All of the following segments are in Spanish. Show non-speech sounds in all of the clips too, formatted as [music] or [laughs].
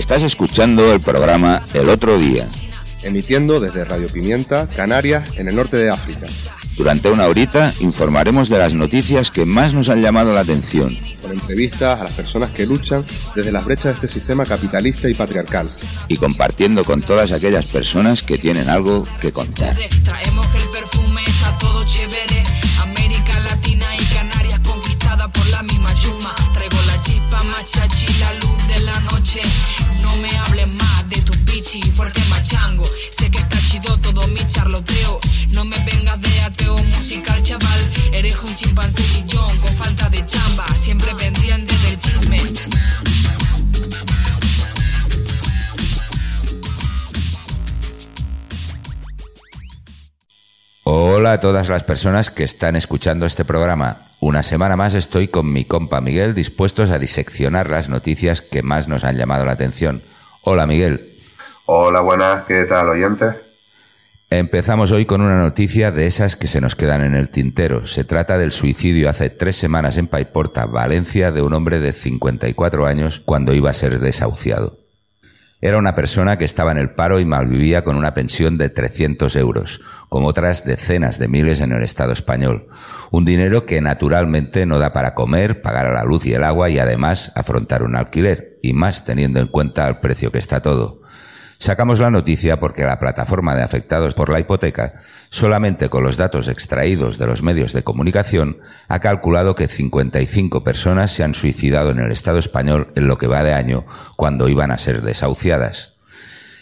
Estás escuchando el programa El Otro Día. Emitiendo desde Radio Pimienta, Canarias, en el norte de África. Durante una horita informaremos de las noticias que más nos han llamado la atención. Con entrevistas a las personas que luchan desde las brechas de este sistema capitalista y patriarcal. Y compartiendo con todas aquellas personas que tienen algo que contar. Chimpancé chillón con falta de chamba. Siempre pendiente del chisme. Hola a todas las personas que están escuchando este programa. Una semana más estoy con mi compa Miguel dispuestos a diseccionar las noticias que más nos han llamado la atención. Hola Miguel. Hola, buenas, ¿qué tal, oyentes? Empezamos hoy con una noticia de esas que se nos quedan en el tintero. Se trata del suicidio hace tres semanas en Paiporta, Valencia, de un hombre de 54 años cuando iba a ser desahuciado. Era una persona que estaba en el paro y malvivía con una pensión de 300 euros, como otras decenas de miles en el Estado español. Un dinero que naturalmente no da para comer, pagar la luz y el agua y además afrontar un alquiler, y más teniendo en cuenta el precio que está todo. Sacamos la noticia porque la plataforma de afectados por la hipoteca, solamente con los datos extraídos de los medios de comunicación, ha calculado que 55 personas se han suicidado en el Estado español en lo que va de año cuando iban a ser desahuciadas.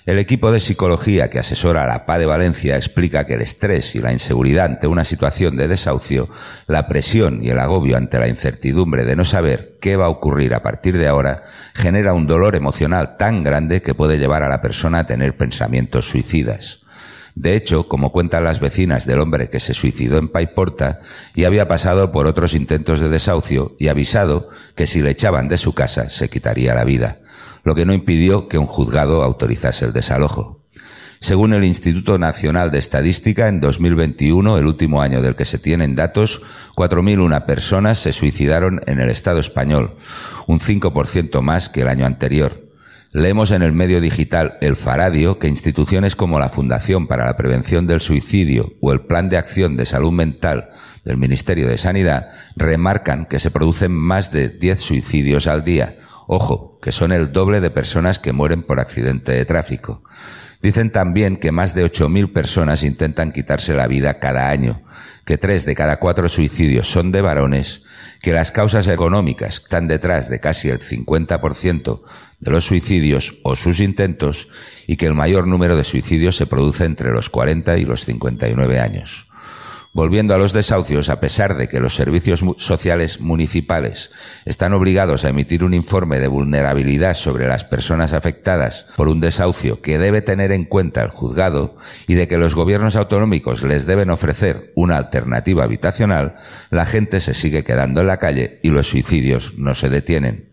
El equipo de psicología que asesora a la PA de Valencia explica que el estrés y la inseguridad ante una situación de desahucio, la presión y el agobio ante la incertidumbre de no saber qué va a ocurrir a partir de ahora, genera un dolor emocional tan grande que puede llevar a la persona a tener pensamientos suicidas. De hecho, como cuentan las vecinas del hombre que se suicidó en Paiporta, y había pasado por otros intentos de desahucio y avisado que si le echaban de su casa se quitaría la vida lo que no impidió que un juzgado autorizase el desalojo. Según el Instituto Nacional de Estadística, en 2021, el último año del que se tienen datos, 4.001 personas se suicidaron en el Estado español, un 5% más que el año anterior. Leemos en el medio digital El Faradio que instituciones como la Fundación para la Prevención del Suicidio o el Plan de Acción de Salud Mental del Ministerio de Sanidad remarcan que se producen más de 10 suicidios al día, Ojo, que son el doble de personas que mueren por accidente de tráfico. Dicen también que más de 8.000 personas intentan quitarse la vida cada año, que tres de cada cuatro suicidios son de varones, que las causas económicas están detrás de casi el 50% de los suicidios o sus intentos y que el mayor número de suicidios se produce entre los 40 y los 59 años. Volviendo a los desahucios, a pesar de que los servicios sociales municipales están obligados a emitir un informe de vulnerabilidad sobre las personas afectadas por un desahucio que debe tener en cuenta el juzgado y de que los gobiernos autonómicos les deben ofrecer una alternativa habitacional, la gente se sigue quedando en la calle y los suicidios no se detienen.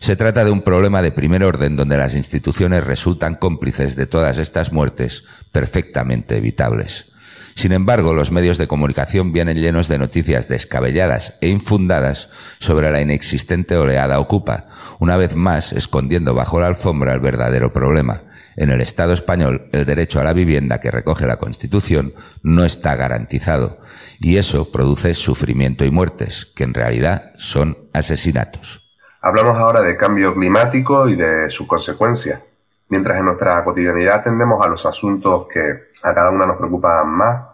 Se trata de un problema de primer orden donde las instituciones resultan cómplices de todas estas muertes perfectamente evitables. Sin embargo, los medios de comunicación vienen llenos de noticias descabelladas e infundadas sobre la inexistente oleada ocupa, una vez más escondiendo bajo la alfombra el verdadero problema. En el Estado español, el derecho a la vivienda que recoge la Constitución no está garantizado, y eso produce sufrimiento y muertes, que en realidad son asesinatos. Hablamos ahora de cambio climático y de sus consecuencias. Mientras en nuestra cotidianidad atendemos a los asuntos que a cada una nos preocupan más,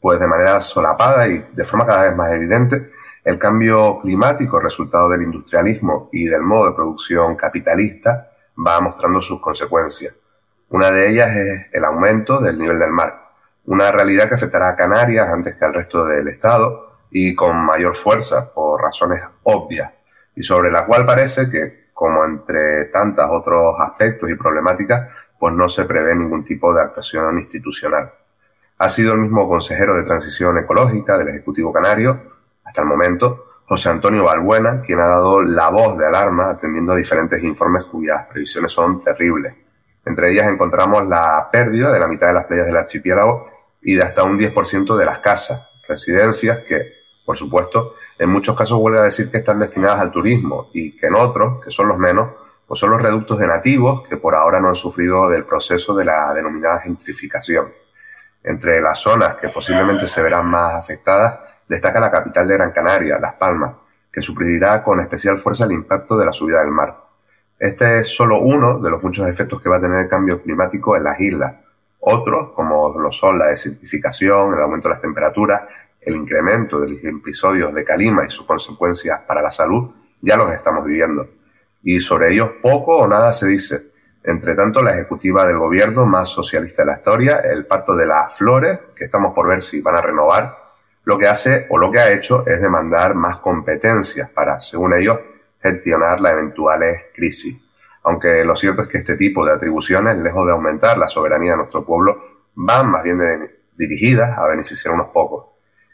pues de manera solapada y de forma cada vez más evidente, el cambio climático, resultado del industrialismo y del modo de producción capitalista, va mostrando sus consecuencias. Una de ellas es el aumento del nivel del mar, una realidad que afectará a Canarias antes que al resto del Estado y con mayor fuerza por razones obvias, y sobre la cual parece que como entre tantos otros aspectos y problemáticas, pues no se prevé ningún tipo de actuación institucional. Ha sido el mismo consejero de Transición Ecológica del Ejecutivo Canario, hasta el momento, José Antonio Balbuena, quien ha dado la voz de alarma atendiendo a diferentes informes cuyas previsiones son terribles. Entre ellas encontramos la pérdida de la mitad de las playas del archipiélago y de hasta un 10% de las casas, residencias que, por supuesto, en muchos casos huelga decir que están destinadas al turismo y que en otros, que son los menos, pues son los reductos de nativos que por ahora no han sufrido del proceso de la denominada gentrificación. Entre las zonas que posiblemente se verán más afectadas destaca la capital de Gran Canaria, Las Palmas, que sufrirá con especial fuerza el impacto de la subida del mar. Este es solo uno de los muchos efectos que va a tener el cambio climático en las islas. Otros, como lo son la desertificación, el aumento de las temperaturas, el incremento de los episodios de calima y sus consecuencias para la salud, ya los estamos viviendo. Y sobre ellos poco o nada se dice. Entre tanto, la ejecutiva del gobierno más socialista de la historia, el Pacto de las Flores, que estamos por ver si van a renovar, lo que hace o lo que ha hecho es demandar más competencias para, según ellos, gestionar las eventuales crisis. Aunque lo cierto es que este tipo de atribuciones, lejos de aumentar la soberanía de nuestro pueblo, van más bien dirigidas a beneficiar a unos pocos.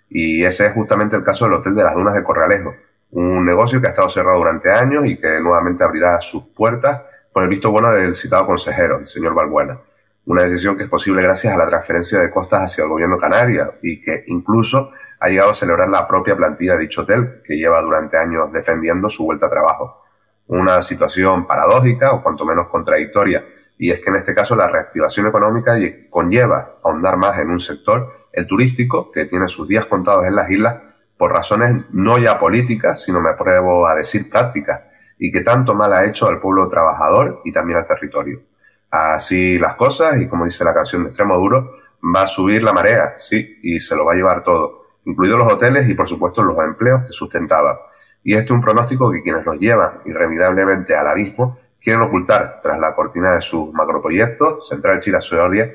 Y ese es justamente el caso del Hotel de las Dunas de Corralejo, un negocio que ha estado cerrado durante años y que nuevamente abrirá sus puertas por el visto bueno del citado consejero, el señor Balbuena. Una decisión que es posible gracias a la transferencia de costas hacia el gobierno canario y que incluso ha llegado a celebrar la propia plantilla de dicho hotel, que lleva durante años defendiendo su vuelta a trabajo. Una situación paradójica o cuanto menos contradictoria, y es que en este caso la reactivación económica conlleva ahondar más en un sector, el turístico, que tiene sus días contados en las islas, por razones no ya políticas, sino me atrevo a decir prácticas, y que tanto mal ha hecho al pueblo trabajador y también al territorio. Así las cosas, y como dice la canción de Extremo Duro, va a subir la marea, sí, y se lo va a llevar todo incluidos los hoteles y por supuesto los empleos que sustentaba. Y este es un pronóstico que quienes nos llevan irremediablemente al abismo quieren ocultar tras la cortina de sus macroproyectos, Central Chile Soria,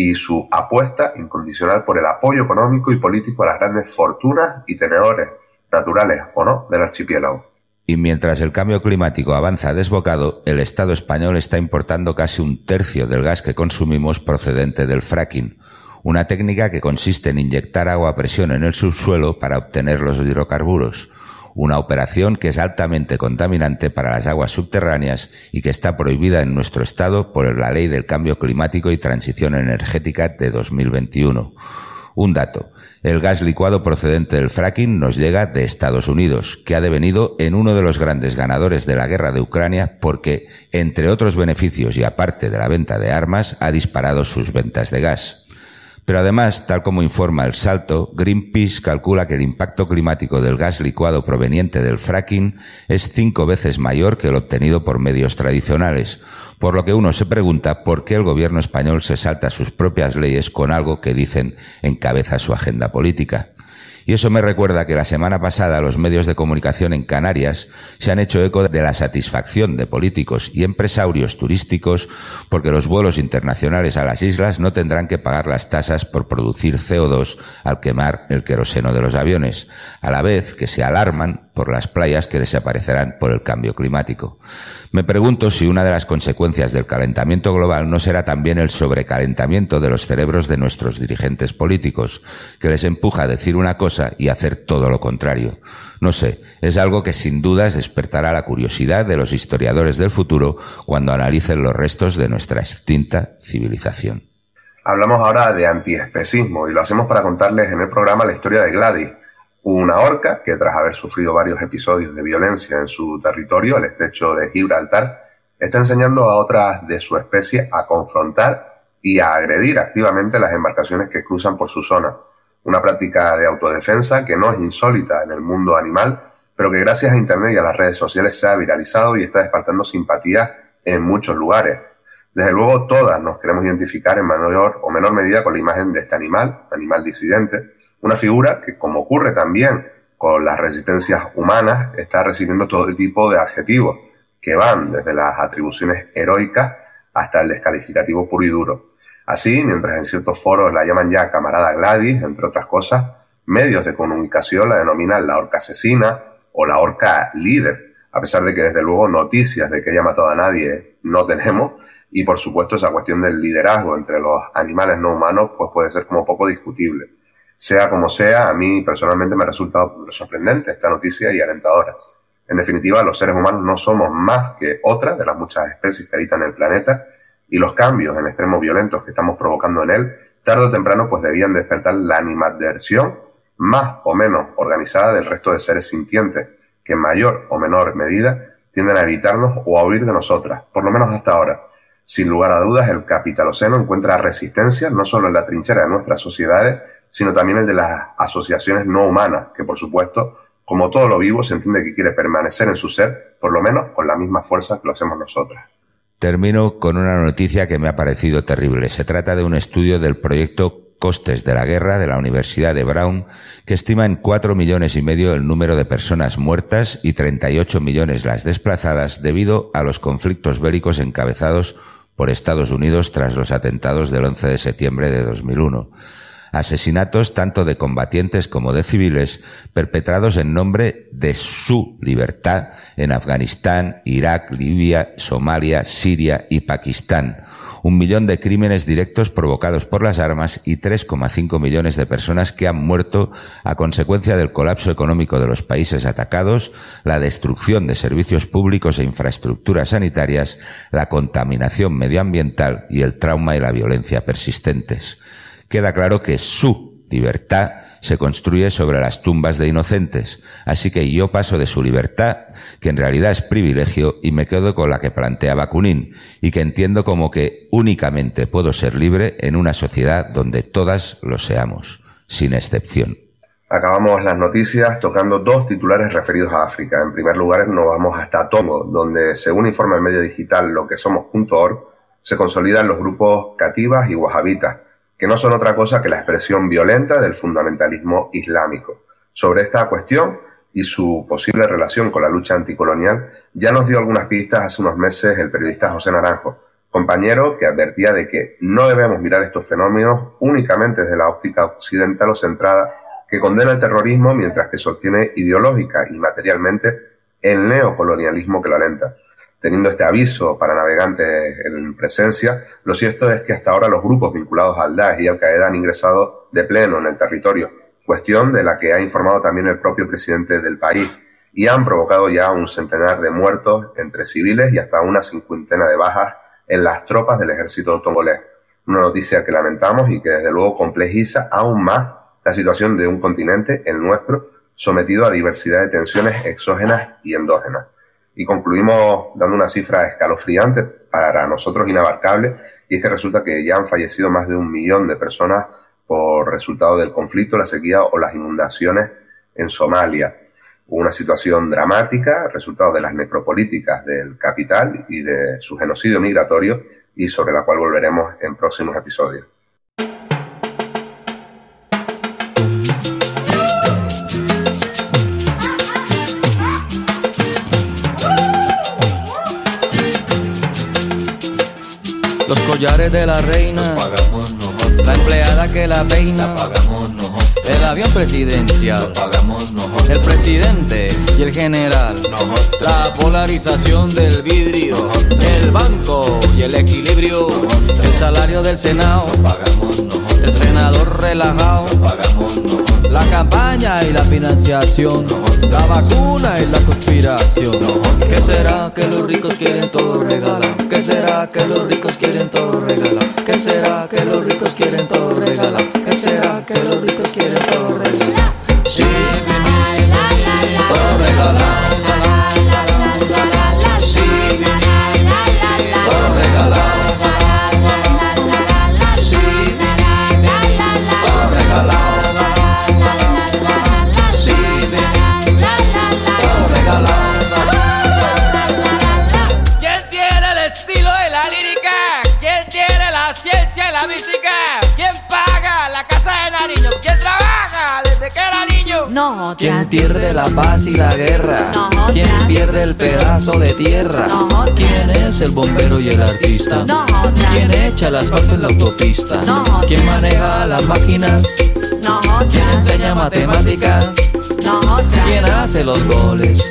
y su apuesta incondicional por el apoyo económico y político a las grandes fortunas y tenedores, naturales o no, del archipiélago. Y mientras el cambio climático avanza desbocado, el Estado español está importando casi un tercio del gas que consumimos procedente del fracking, una técnica que consiste en inyectar agua a presión en el subsuelo para obtener los hidrocarburos, una operación que es altamente contaminante para las aguas subterráneas y que está prohibida en nuestro estado por la Ley del Cambio Climático y Transición Energética de 2021. Un dato. El gas licuado procedente del fracking nos llega de Estados Unidos, que ha devenido en uno de los grandes ganadores de la guerra de Ucrania porque, entre otros beneficios y aparte de la venta de armas, ha disparado sus ventas de gas. Pero además, tal como informa el Salto, Greenpeace calcula que el impacto climático del gas licuado proveniente del fracking es cinco veces mayor que el obtenido por medios tradicionales, por lo que uno se pregunta por qué el gobierno español se salta sus propias leyes con algo que dicen encabeza su agenda política. Y eso me recuerda que la semana pasada los medios de comunicación en Canarias se han hecho eco de la satisfacción de políticos y empresarios turísticos porque los vuelos internacionales a las islas no tendrán que pagar las tasas por producir CO2 al quemar el queroseno de los aviones, a la vez que se alarman por las playas que desaparecerán por el cambio climático. Me pregunto si una de las consecuencias del calentamiento global no será también el sobrecalentamiento de los cerebros de nuestros dirigentes políticos, que les empuja a decir una cosa y hacer todo lo contrario. No sé, es algo que sin dudas despertará la curiosidad de los historiadores del futuro cuando analicen los restos de nuestra extinta civilización. Hablamos ahora de antiespecismo y lo hacemos para contarles en el programa la historia de Gladys, una orca que tras haber sufrido varios episodios de violencia en su territorio, el estrecho de Gibraltar, está enseñando a otras de su especie a confrontar y a agredir activamente las embarcaciones que cruzan por su zona. Una práctica de autodefensa que no es insólita en el mundo animal, pero que gracias a Internet y a las redes sociales se ha viralizado y está despertando simpatía en muchos lugares. Desde luego todas nos queremos identificar en mayor o menor medida con la imagen de este animal, animal disidente, una figura que, como ocurre también con las resistencias humanas, está recibiendo todo tipo de adjetivos que van desde las atribuciones heroicas hasta el descalificativo puro y duro. Así, mientras en ciertos foros la llaman ya camarada Gladys, entre otras cosas, medios de comunicación la denominan la orca asesina o la orca líder, a pesar de que desde luego noticias de que haya matado a nadie no tenemos, y por supuesto esa cuestión del liderazgo entre los animales no humanos pues puede ser como poco discutible. Sea como sea, a mí personalmente me ha resultado sorprendente esta noticia y alentadora. En definitiva, los seres humanos no somos más que otra de las muchas especies que habitan el planeta y los cambios en extremos violentos que estamos provocando en él, tarde o temprano pues debían despertar la animadversión más o menos organizada del resto de seres sintientes, que en mayor o menor medida tienden a evitarnos o a huir de nosotras, por lo menos hasta ahora. Sin lugar a dudas, el capitaloceno encuentra resistencia no solo en la trinchera de nuestras sociedades, sino también en de las asociaciones no humanas, que por supuesto, como todo lo vivo, se entiende que quiere permanecer en su ser, por lo menos con la misma fuerza que lo hacemos nosotras. Termino con una noticia que me ha parecido terrible. Se trata de un estudio del proyecto Costes de la Guerra de la Universidad de Brown, que estima en cuatro millones y medio el número de personas muertas y 38 millones las desplazadas debido a los conflictos bélicos encabezados por Estados Unidos tras los atentados del 11 de septiembre de 2001 asesinatos tanto de combatientes como de civiles perpetrados en nombre de su libertad en Afganistán, Irak, Libia, Somalia, Siria y Pakistán. Un millón de crímenes directos provocados por las armas y 3,5 millones de personas que han muerto a consecuencia del colapso económico de los países atacados, la destrucción de servicios públicos e infraestructuras sanitarias, la contaminación medioambiental y el trauma y la violencia persistentes queda claro que su libertad se construye sobre las tumbas de inocentes. Así que yo paso de su libertad, que en realidad es privilegio, y me quedo con la que plantea Bakunin, y que entiendo como que únicamente puedo ser libre en una sociedad donde todas lo seamos, sin excepción. Acabamos las noticias tocando dos titulares referidos a África. En primer lugar, nos vamos hasta Tongo, donde, según informa el medio digital lo que somos.org, se consolidan los grupos cativas y wahabitas que no son otra cosa que la expresión violenta del fundamentalismo islámico. Sobre esta cuestión y su posible relación con la lucha anticolonial, ya nos dio algunas pistas hace unos meses el periodista José Naranjo, compañero que advertía de que no debemos mirar estos fenómenos únicamente desde la óptica occidental o centrada que condena el terrorismo mientras que sostiene ideológica y materialmente el neocolonialismo que lo alenta teniendo este aviso para navegantes en presencia, lo cierto es que hasta ahora los grupos vinculados al Daesh y al Qaeda han ingresado de pleno en el territorio, cuestión de la que ha informado también el propio presidente del país, y han provocado ya un centenar de muertos entre civiles y hasta una cincuentena de bajas en las tropas del ejército tongolés. Una noticia que lamentamos y que desde luego complejiza aún más la situación de un continente, el nuestro, sometido a diversidad de tensiones exógenas y endógenas y concluimos dando una cifra escalofriante para nosotros inabarcable y es que resulta que ya han fallecido más de un millón de personas por resultado del conflicto, la sequía o las inundaciones en Somalia. Una situación dramática, resultado de las necropolíticas del capital y de su genocidio migratorio y sobre la cual volveremos en próximos episodios. Collares de la reina, pagamos nosotros. La empleada que la peina, pagamos nosotros. El avión presidencial, pagamos nosotros. El presidente y el general, La polarización del vidrio, el banco y el equilibrio. El salario del Senado, pagamos nosotros. El senador relajado, pagamos nosotros. La campaña y la financiación, la vacuna y la conspiración. ¿Qué será que los ricos quieren todo regalar? ¿Qué será que los ricos quieren todo regalar? ¿Qué será que los ricos quieren todo regalar? ¿Qué será que los ricos quieren todo regalar? ¿Quién pierde la paz y la guerra? ¿Quién pierde el pedazo de tierra? ¿Quién es el bombero y el artista? ¿Quién echa el asfalto en la autopista? ¿Quién maneja las máquinas? ¿Quién enseña matemáticas? ¿Quién hace los goles?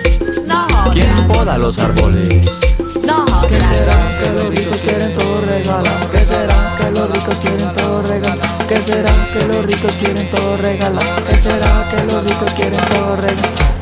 ¿Quién poda los árboles? ¿Qué será que los ricos quieren todo regalar? ¿Qué será que los ricos quieren será que los ricos quieren todo regalar? ¿Qué será que los ricos quieren todo regalar?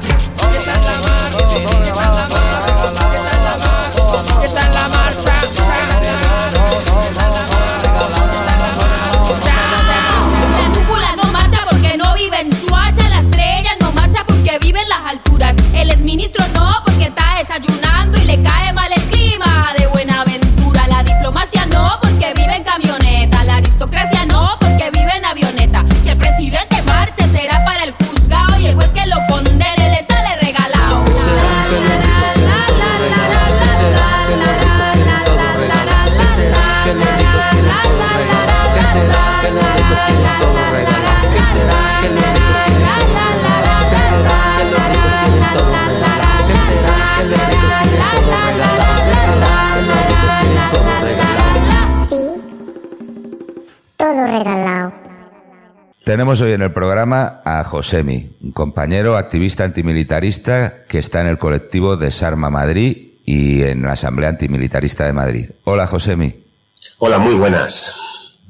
Tenemos hoy en el programa a Josemi, un compañero activista antimilitarista que está en el colectivo Desarma Madrid y en la Asamblea Antimilitarista de Madrid. Hola, Josemi. Hola, muy buenas.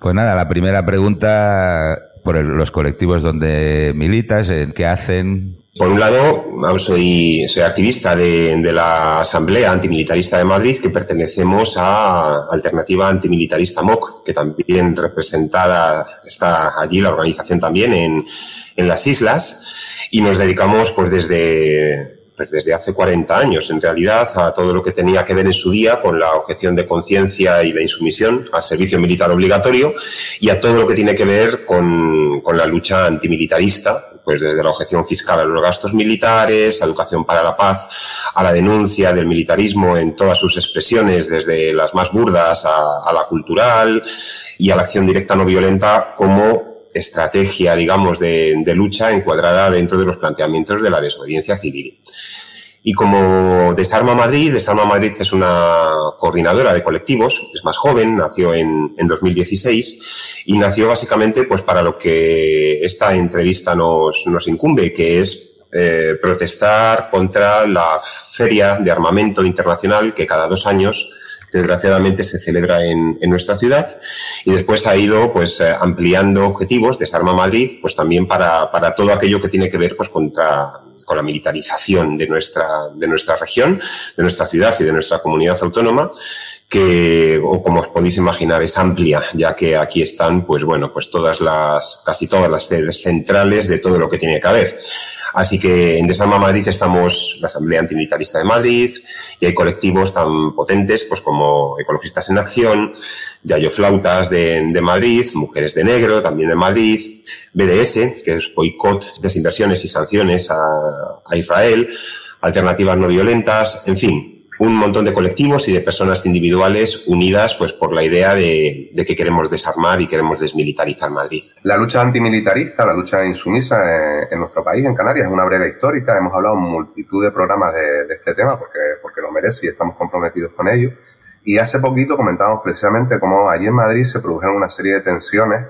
Pues nada, la primera pregunta por los colectivos donde militas, en qué hacen, por un lado, soy, activista de, la Asamblea Antimilitarista de Madrid, que pertenecemos a Alternativa Antimilitarista MOC, que también representada está allí la organización también en, las islas, y nos dedicamos pues desde, pues, desde hace 40 años, en realidad, a todo lo que tenía que ver en su día con la objeción de conciencia y la insumisión al servicio militar obligatorio y a todo lo que tiene que ver con la lucha antimilitarista pues desde la objeción fiscal a los gastos militares, a educación para la paz, a la denuncia del militarismo en todas sus expresiones, desde las más burdas a, la cultural y a la acción directa no violenta como estrategia, digamos, de, de lucha encuadrada dentro de los planteamientos de la desobediencia civil. Y como Desarma Madrid, Desarma Madrid es una coordinadora de colectivos, es más joven, nació en, en 2016 y nació básicamente pues para lo que esta entrevista nos, incumbe, que es eh, protestar contra la Feria de Armamento Internacional que cada dos años desgraciadamente se celebra en, nuestra ciudad. Y después ha ido pues eh, ampliando objetivos. Desarma Madrid pues también para todo aquello que tiene que ver pues contra con la militarización de nuestra, de nuestra región, de nuestra ciudad y de nuestra comunidad autónoma, que, como os podéis imaginar, es amplia, ya que aquí están, pues bueno, pues todas las, casi todas las sedes centrales de todo lo que tiene que haber. Así que en Desarma Madrid estamos la Asamblea Antimilitarista de Madrid y hay colectivos tan potentes, pues como Ecologistas en Acción, Yayo Flautas de, de Madrid, Mujeres de Negro también de Madrid, BDS, que es Boicot, Desinversiones y Sanciones a, a Israel, Alternativas No Violentas, en fin, un montón de colectivos y de personas individuales unidas pues por la idea de, de, que queremos desarmar y queremos desmilitarizar Madrid. La lucha antimilitarista, la lucha insumisa en, en nuestro país, en Canarias, es una breve histórica. Hemos hablado en multitud de programas de, de, este tema porque, porque lo merece y estamos comprometidos con ello. Y hace poquito comentábamos precisamente cómo allí en Madrid se produjeron una serie de tensiones,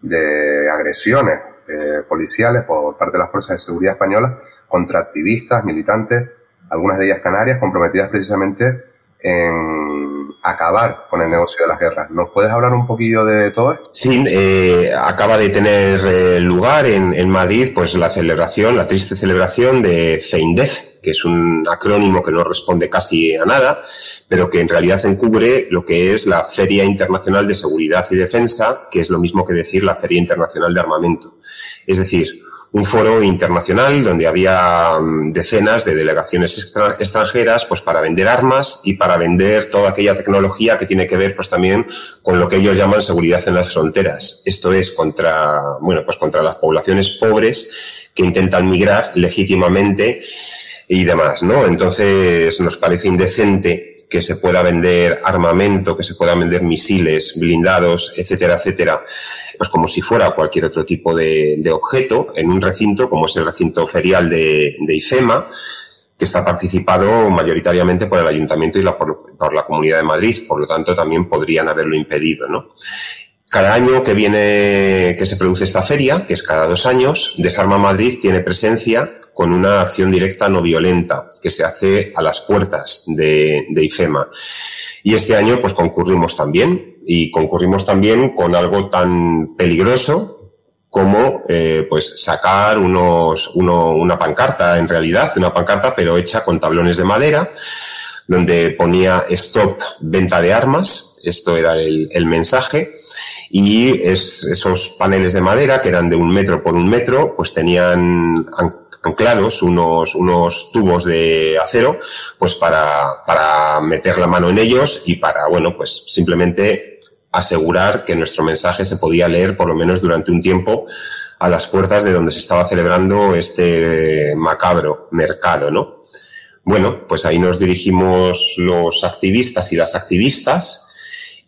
de agresiones eh, policiales por parte de las fuerzas de seguridad españolas contra activistas, militantes, algunas de ellas canarias, comprometidas precisamente en acabar con el negocio de las guerras. ¿Nos puedes hablar un poquillo de todo esto? Sí, eh, acaba de tener eh, lugar en, en, Madrid pues la celebración, la triste celebración de Feindez, que es un acrónimo que no responde casi a nada, pero que en realidad encubre lo que es la Feria Internacional de Seguridad y Defensa, que es lo mismo que decir la Feria Internacional de Armamento. Es decir, un foro internacional donde había mm, decenas de delegaciones extra, extranjeras pues para vender armas y para vender toda aquella tecnología que tiene que ver pues también con lo que ellos llaman seguridad en las fronteras. Esto es contra, bueno, pues contra las poblaciones pobres que intentan migrar legítimamente y demás, ¿no? Entonces nos parece indecente que se pueda vender armamento, que se pueda vender misiles, blindados, etcétera, etcétera, pues como si fuera cualquier otro tipo de, objeto en un recinto como es el recinto ferial de, de ICEMA, que está participado mayoritariamente por el Ayuntamiento y por, por, la Comunidad de Madrid, por lo tanto también podrían haberlo impedido, ¿no? Cada año que viene, que se produce esta feria, que es cada dos años, Desarma Madrid tiene presencia con una acción directa no violenta que se hace a las puertas de, de IFEMA. Y este año, pues concurrimos también, y concurrimos también con algo tan peligroso como eh, pues sacar unos, uno, una pancarta, en realidad, una pancarta, pero hecha con tablones de madera, donde ponía stop venta de armas, esto era el, el mensaje, y es, esos paneles de madera, que eran de un metro por un metro, pues tenían anclados unos, unos tubos de acero, pues para, para meter la mano en ellos y para, bueno, pues simplemente asegurar que nuestro mensaje se podía leer por lo menos durante un tiempo a las puertas de donde se estaba celebrando este macabro mercado, ¿no? Bueno, pues ahí nos dirigimos los activistas y las activistas,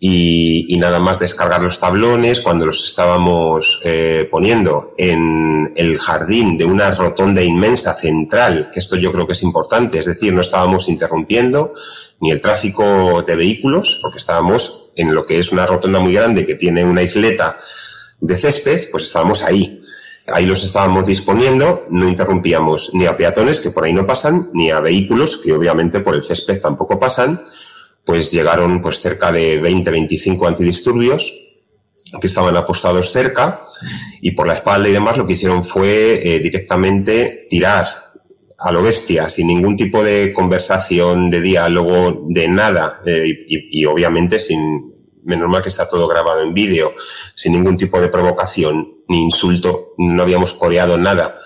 y, nada más descargar los tablones cuando los estábamos eh, poniendo en el jardín de una rotonda inmensa central, que esto yo creo que es importante, es decir, no estábamos interrumpiendo ni el tráfico de vehículos, porque estábamos en lo que es una rotonda muy grande que tiene una isleta de césped, pues estábamos ahí. Ahí los estábamos disponiendo, no interrumpíamos ni a peatones que por ahí no pasan, ni a vehículos que obviamente por el césped tampoco pasan. Pues llegaron pues cerca de 20, 25 antidisturbios que estaban apostados cerca y por la espalda y demás lo que hicieron fue eh, directamente tirar a lo bestia, sin ningún tipo de conversación, de diálogo, de nada, eh, y, obviamente sin, menos mal que está todo grabado en vídeo, sin ningún tipo de provocación ni insulto, no habíamos coreado nada.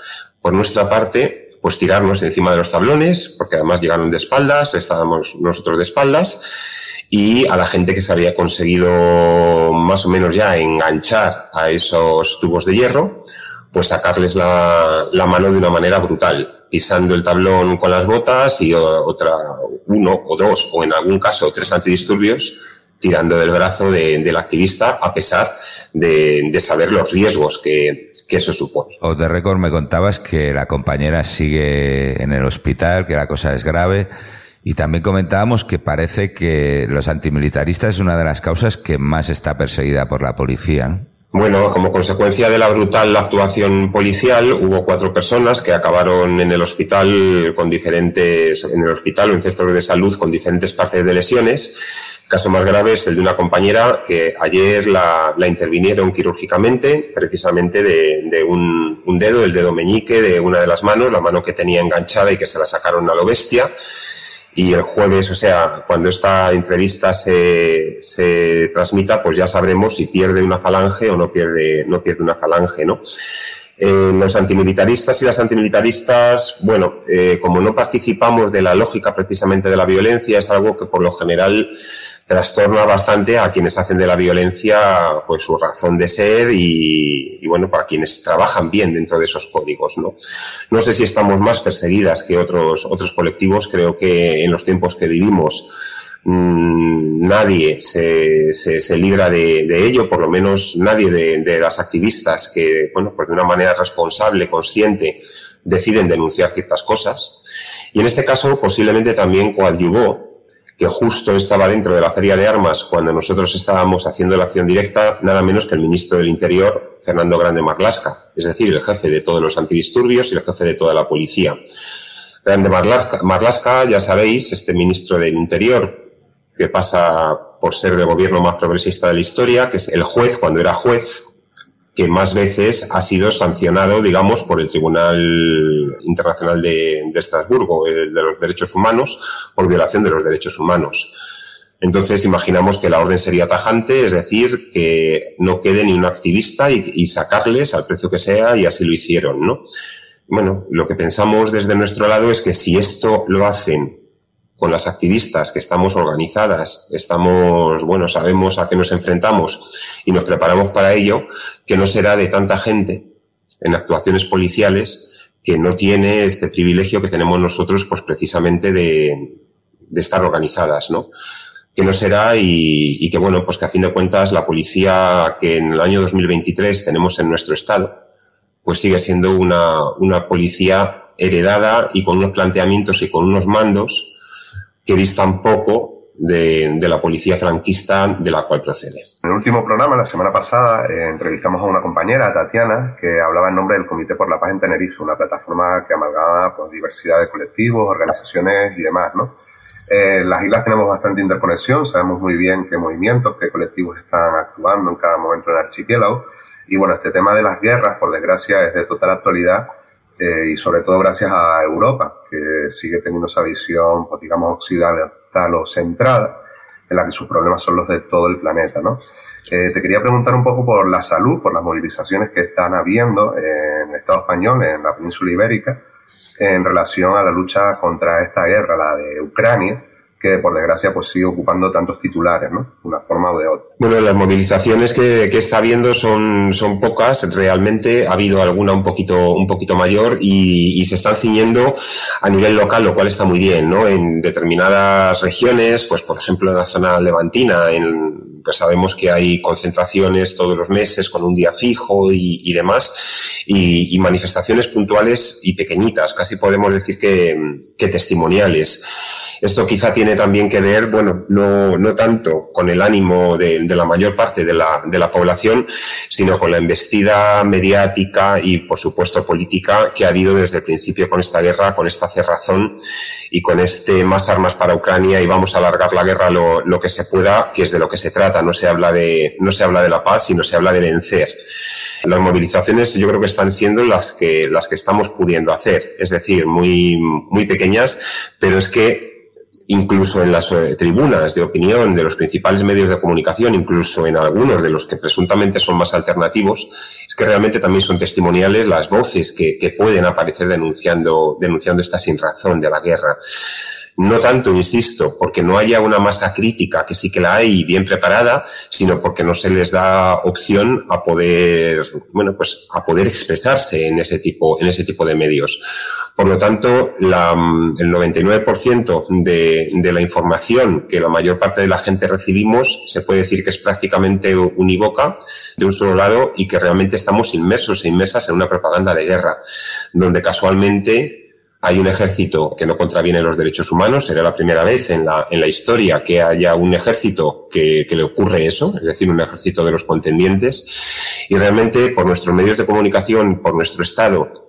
Por nuestra parte, pues tirarnos encima de los tablones, porque además llegaron de espaldas, estábamos nosotros de espaldas, y a la gente que se había conseguido más o menos ya enganchar a esos tubos de hierro, pues sacarles la, la, mano de una manera brutal, pisando el tablón con las botas y otra, uno o dos, o en algún caso tres antidisturbios, tirando del brazo de, del activista a pesar de, de saber los riesgos que, que, eso supone. O de récord me contabas que la compañera sigue en el hospital, que la cosa es grave. Y también comentábamos que parece que los antimilitaristas es una de las causas que más está perseguida por la policía. Bueno, como consecuencia de la brutal actuación policial, hubo cuatro personas que acabaron en el hospital con diferentes, en el hospital o en centros de salud con diferentes partes de lesiones. El caso más grave es el de una compañera que ayer la, la intervinieron quirúrgicamente, precisamente de, de un, un, dedo, el dedo meñique de una de las manos, la mano que tenía enganchada y que se la sacaron a lo bestia y el jueves, o sea, cuando esta entrevista se, se transmita, pues ya sabremos si pierde una falange o no pierde, no pierde una falange, ¿no? Eh, los antimilitaristas y las antimilitaristas, bueno, eh, como no participamos de la lógica precisamente de la violencia, es algo que por lo general trastorna bastante a quienes hacen de la violencia pues su razón de ser y, y, bueno, para quienes trabajan bien dentro de esos códigos, ¿no? No sé si estamos más perseguidas que otros, otros colectivos, creo que en los tiempos que vivimos mmm, nadie se, se, se libra de, de, ello, por lo menos nadie de, de las activistas que, bueno, pues de una manera responsable, consciente, deciden denunciar ciertas cosas. Y en este caso posiblemente también coadyuvó que justo estaba dentro de la feria de armas cuando nosotros estábamos haciendo la acción directa, nada menos que el ministro del Interior, Fernando Grande Marlasca, es decir, el jefe de todos los antidisturbios y el jefe de toda la policía. Grande Marlasca, Marlasca ya sabéis, este ministro del Interior, que pasa por ser de gobierno más progresista de la historia, que es el juez cuando era juez, que más veces ha sido sancionado, digamos, por el Tribunal Internacional de, de Estrasburgo, el de los Derechos Humanos, por violación de los derechos humanos. Entonces, imaginamos que la orden sería tajante, es decir, que no quede ni un activista y, y sacarles al precio que sea, y así lo hicieron, ¿no? Bueno, lo que pensamos desde nuestro lado es que si esto lo hacen con las activistas que estamos organizadas, estamos, bueno, sabemos a qué nos enfrentamos y nos preparamos para ello, que no será de tanta gente en actuaciones policiales que no tiene este privilegio que tenemos nosotros, pues precisamente de, de estar organizadas, ¿no? Que no será y, y, que, bueno, pues que a fin de cuentas la policía que en el año 2023 tenemos en nuestro estado, pues sigue siendo una, una policía heredada y con unos planteamientos y con unos mandos que distan poco de, de, la policía franquista de la cual procede. En el último programa, la semana pasada, eh, entrevistamos a una compañera, Tatiana, que hablaba en nombre del Comité por la Paz en Tenerife, una plataforma que amalgama pues, diversidad de colectivos, organizaciones y demás, ¿no? Eh, las islas tenemos bastante interconexión, sabemos muy bien qué movimientos, qué colectivos están actuando en cada momento en el archipiélago. Y bueno, este tema de las guerras, por desgracia, es de total actualidad eh, y sobre todo gracias a Europa, que sigue teniendo esa visión, pues digamos, occidental o centrada, en la que sus problemas son los de todo el planeta, ¿no? Eh, te quería preguntar un poco por la salud, por las movilizaciones que están habiendo en el Estado español, en la península ibérica, en relación a la lucha contra esta guerra, la de Ucrania, que por desgracia pues sigue ocupando tantos titulares, ¿no? De una forma o de otra. Bueno, las movilizaciones que, que, está habiendo son, son pocas, realmente ha habido alguna un poquito, un poquito mayor y, y, se están ciñendo a nivel local, lo cual está muy bien, ¿no? En determinadas regiones, pues por ejemplo en la zona levantina, en, pues sabemos que hay concentraciones todos los meses con un día fijo y, y demás, y, y, manifestaciones puntuales y pequeñitas, casi podemos decir que, que testimoniales. Esto quizá tiene tiene también que ver, bueno, no, no tanto con el ánimo de, de la mayor parte de la, de la, población, sino con la embestida mediática y, por supuesto, política que ha habido desde el principio con esta guerra, con esta cerrazón y con este más armas para Ucrania y vamos a alargar la guerra lo, lo que se pueda, que es de lo que se trata. No se habla de, no se habla de la paz, sino se habla de vencer. Las movilizaciones yo creo que están siendo las que, las que estamos pudiendo hacer, es decir, muy, muy pequeñas, pero es que incluso en las eh, tribunas de opinión de los principales medios de comunicación, incluso en algunos de los que presuntamente son más alternativos, es que realmente también son testimoniales las voces que, pueden aparecer denunciando, denunciando esta sinrazón de la guerra no tanto, insisto, porque no haya una masa crítica, que sí que la hay bien preparada, sino porque no se les da opción a poder, bueno, pues a poder expresarse en ese tipo, en ese tipo de medios. Por lo tanto, la, el 99% de, de la información que la mayor parte de la gente recibimos se puede decir que es prácticamente unívoca de un solo lado y que realmente estamos inmersos e inmersas en una propaganda de guerra, donde casualmente hay un ejército que no contraviene los derechos humanos. Será la primera vez en la, en la historia que haya un ejército que, que, le ocurre eso, es decir, un ejército de los contendientes. Y realmente, por nuestros medios de comunicación, por nuestro Estado,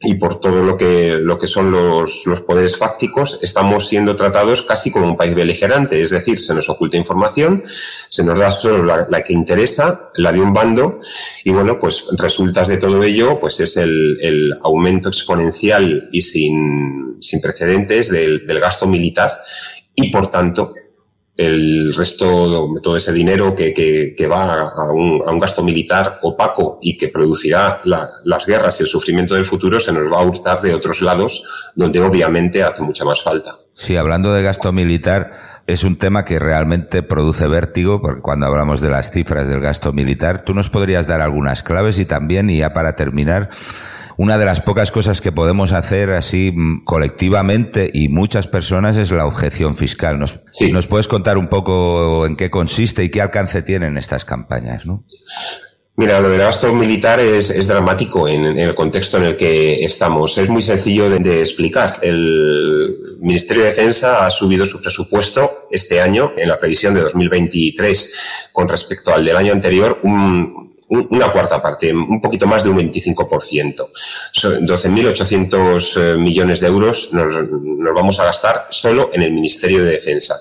y por todo lo que, lo que son los, los, poderes fácticos, estamos siendo tratados casi como un país beligerante. Es decir, se nos oculta información, se nos da solo la, que interesa, la de un bando, y bueno, pues resultas de todo ello, pues es el, el aumento exponencial y sin, sin precedentes del, del gasto militar, y por tanto, el resto, todo ese dinero que, que, va a un, gasto militar opaco y que producirá la, las guerras y el sufrimiento del futuro se nos va a hurtar de otros lados donde obviamente hace mucha más falta. Sí, hablando de gasto militar, es un tema que realmente produce vértigo, porque cuando hablamos de las cifras del gasto militar, tú nos podrías dar algunas claves y también, y ya para terminar, una de las pocas cosas que podemos hacer así mm, colectivamente y muchas personas es la objeción fiscal. ¿Nos, sí. ¿Nos puedes contar un poco en qué consiste y qué alcance tienen estas campañas? ¿no? Mira, lo del gasto militar es, es dramático en, en, el contexto en el que estamos. Es muy sencillo de, de, explicar. El Ministerio de Defensa ha subido su presupuesto este año, en la previsión de 2023, con respecto al del año anterior, un, una cuarta parte, un poquito más de un 25%. 12.800 eh, millones de euros nos, nos, vamos a gastar solo en el Ministerio de Defensa.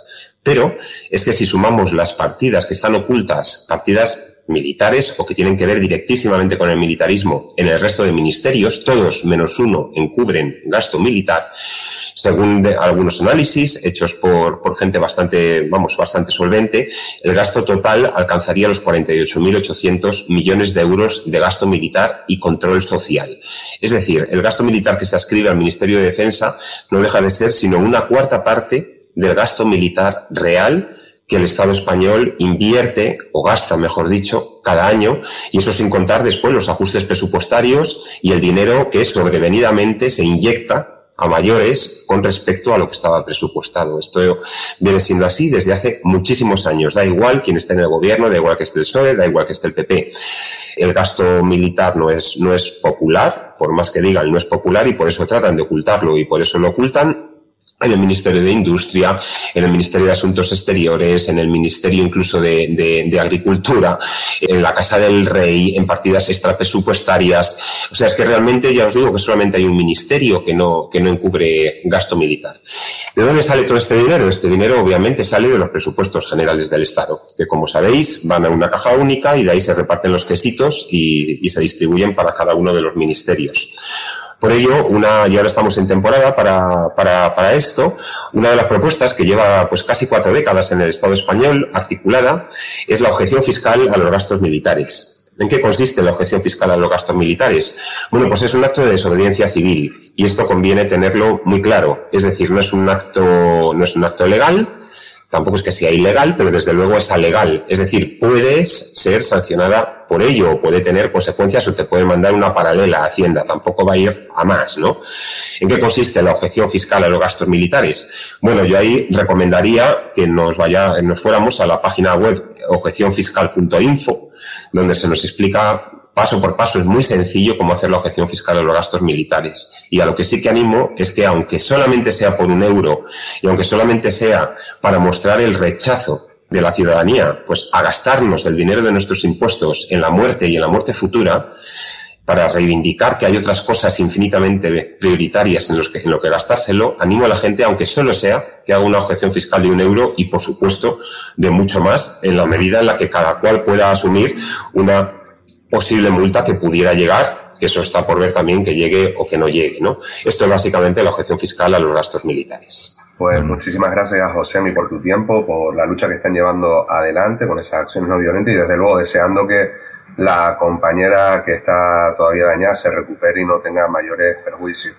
Pero es que si sumamos las partidas que están ocultas, partidas militares o que tienen que ver directísimamente con el militarismo en el resto de ministerios, todos menos uno encubren gasto militar, según algunos análisis hechos por, por gente bastante, vamos, bastante solvente, el gasto total alcanzaría los 48.800 millones de euros de gasto militar y control social. Es decir, el gasto militar que se ascribe al Ministerio de Defensa no deja de ser sino una cuarta parte del gasto militar real que el Estado español invierte o gasta, mejor dicho, cada año, y eso sin contar después los ajustes presupuestarios y el dinero que sobrevenidamente se inyecta a mayores con respecto a lo que estaba presupuestado. Esto viene siendo así desde hace muchísimos años. Da igual quién esté en el gobierno, da igual que esté el PSOE, da igual que esté el PP. El gasto militar no es, no es popular, por más que digan, no es popular y por eso tratan de ocultarlo y por eso lo ocultan en el Ministerio de Industria, en el Ministerio de Asuntos Exteriores, en el Ministerio incluso de, Agricultura, en la Casa del Rey, en partidas extrapresupuestarias. O sea, es que realmente ya os digo que solamente hay un ministerio que no, que no encubre gasto militar. ¿De dónde sale todo este dinero? Este dinero obviamente sale de los presupuestos generales del Estado, que como sabéis van a una caja única y de ahí se reparten los quesitos y se distribuyen para cada uno de los ministerios. Por ello, una, y ahora estamos en temporada para, para, para esto, una de las propuestas que lleva pues casi cuatro décadas en el Estado español articulada es la objeción fiscal a los gastos militares. ¿En qué consiste la objeción fiscal a los gastos militares? Bueno, pues es un acto de desobediencia civil y esto conviene tenerlo muy claro. Es decir, no es un acto, no es un acto legal, tampoco es que sea ilegal, pero desde luego es alegal. Es decir, puedes ser sancionada por ello o puede tener consecuencias o te puede mandar una paralela a Hacienda. Tampoco va a ir a más, ¿no? ¿En qué consiste la objeción fiscal a los gastos militares? Bueno, yo ahí recomendaría que nos vaya, nos fuéramos a la página web objecionfiscal.info, donde se nos explica paso por paso, es muy sencillo cómo hacer la objeción fiscal a los gastos militares. Y a lo que sí que animo es que aunque solamente sea por un euro y aunque solamente sea para mostrar el rechazo de la ciudadanía, pues a gastarnos el dinero de nuestros impuestos en la muerte y en la muerte futura, para reivindicar que hay otras cosas infinitamente prioritarias en, los que, en lo que gastárselo, animo a la gente, aunque solo sea, que haga una objeción fiscal de un euro y, por supuesto, de mucho más, en la medida en la que cada cual pueda asumir una posible multa que pudiera llegar, que eso está por ver también que llegue o que no llegue, ¿no? Esto es básicamente la objeción fiscal a los gastos militares. Pues muchísimas gracias, José, por tu tiempo, por la lucha que están llevando adelante con esas acciones no violentas y desde luego deseando que la compañera que está todavía dañada se recupere y no tenga mayores perjuicios.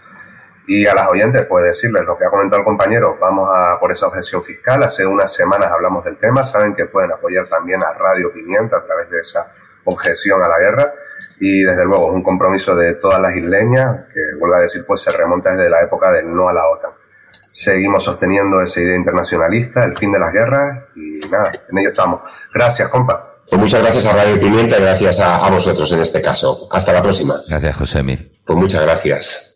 Y a las oyentes, pues decirles lo que ha comentado el compañero, vamos a por esa objeción fiscal. Hace unas semanas hablamos del tema, saben que pueden apoyar también a Radio Pimienta a través de esa objeción a la guerra. Y desde luego es un compromiso de todas las isleñas, que vuelvo a decir, pues se remonta desde la época del no a la OTAN. Seguimos sosteniendo esa idea internacionalista, el fin de las guerras, y nada, en ello estamos. Gracias, compa. Pues muchas gracias a Radio Pimienta y gracias a, a vosotros en este caso. Hasta la próxima. Gracias, Josemi. Pues muchas gracias.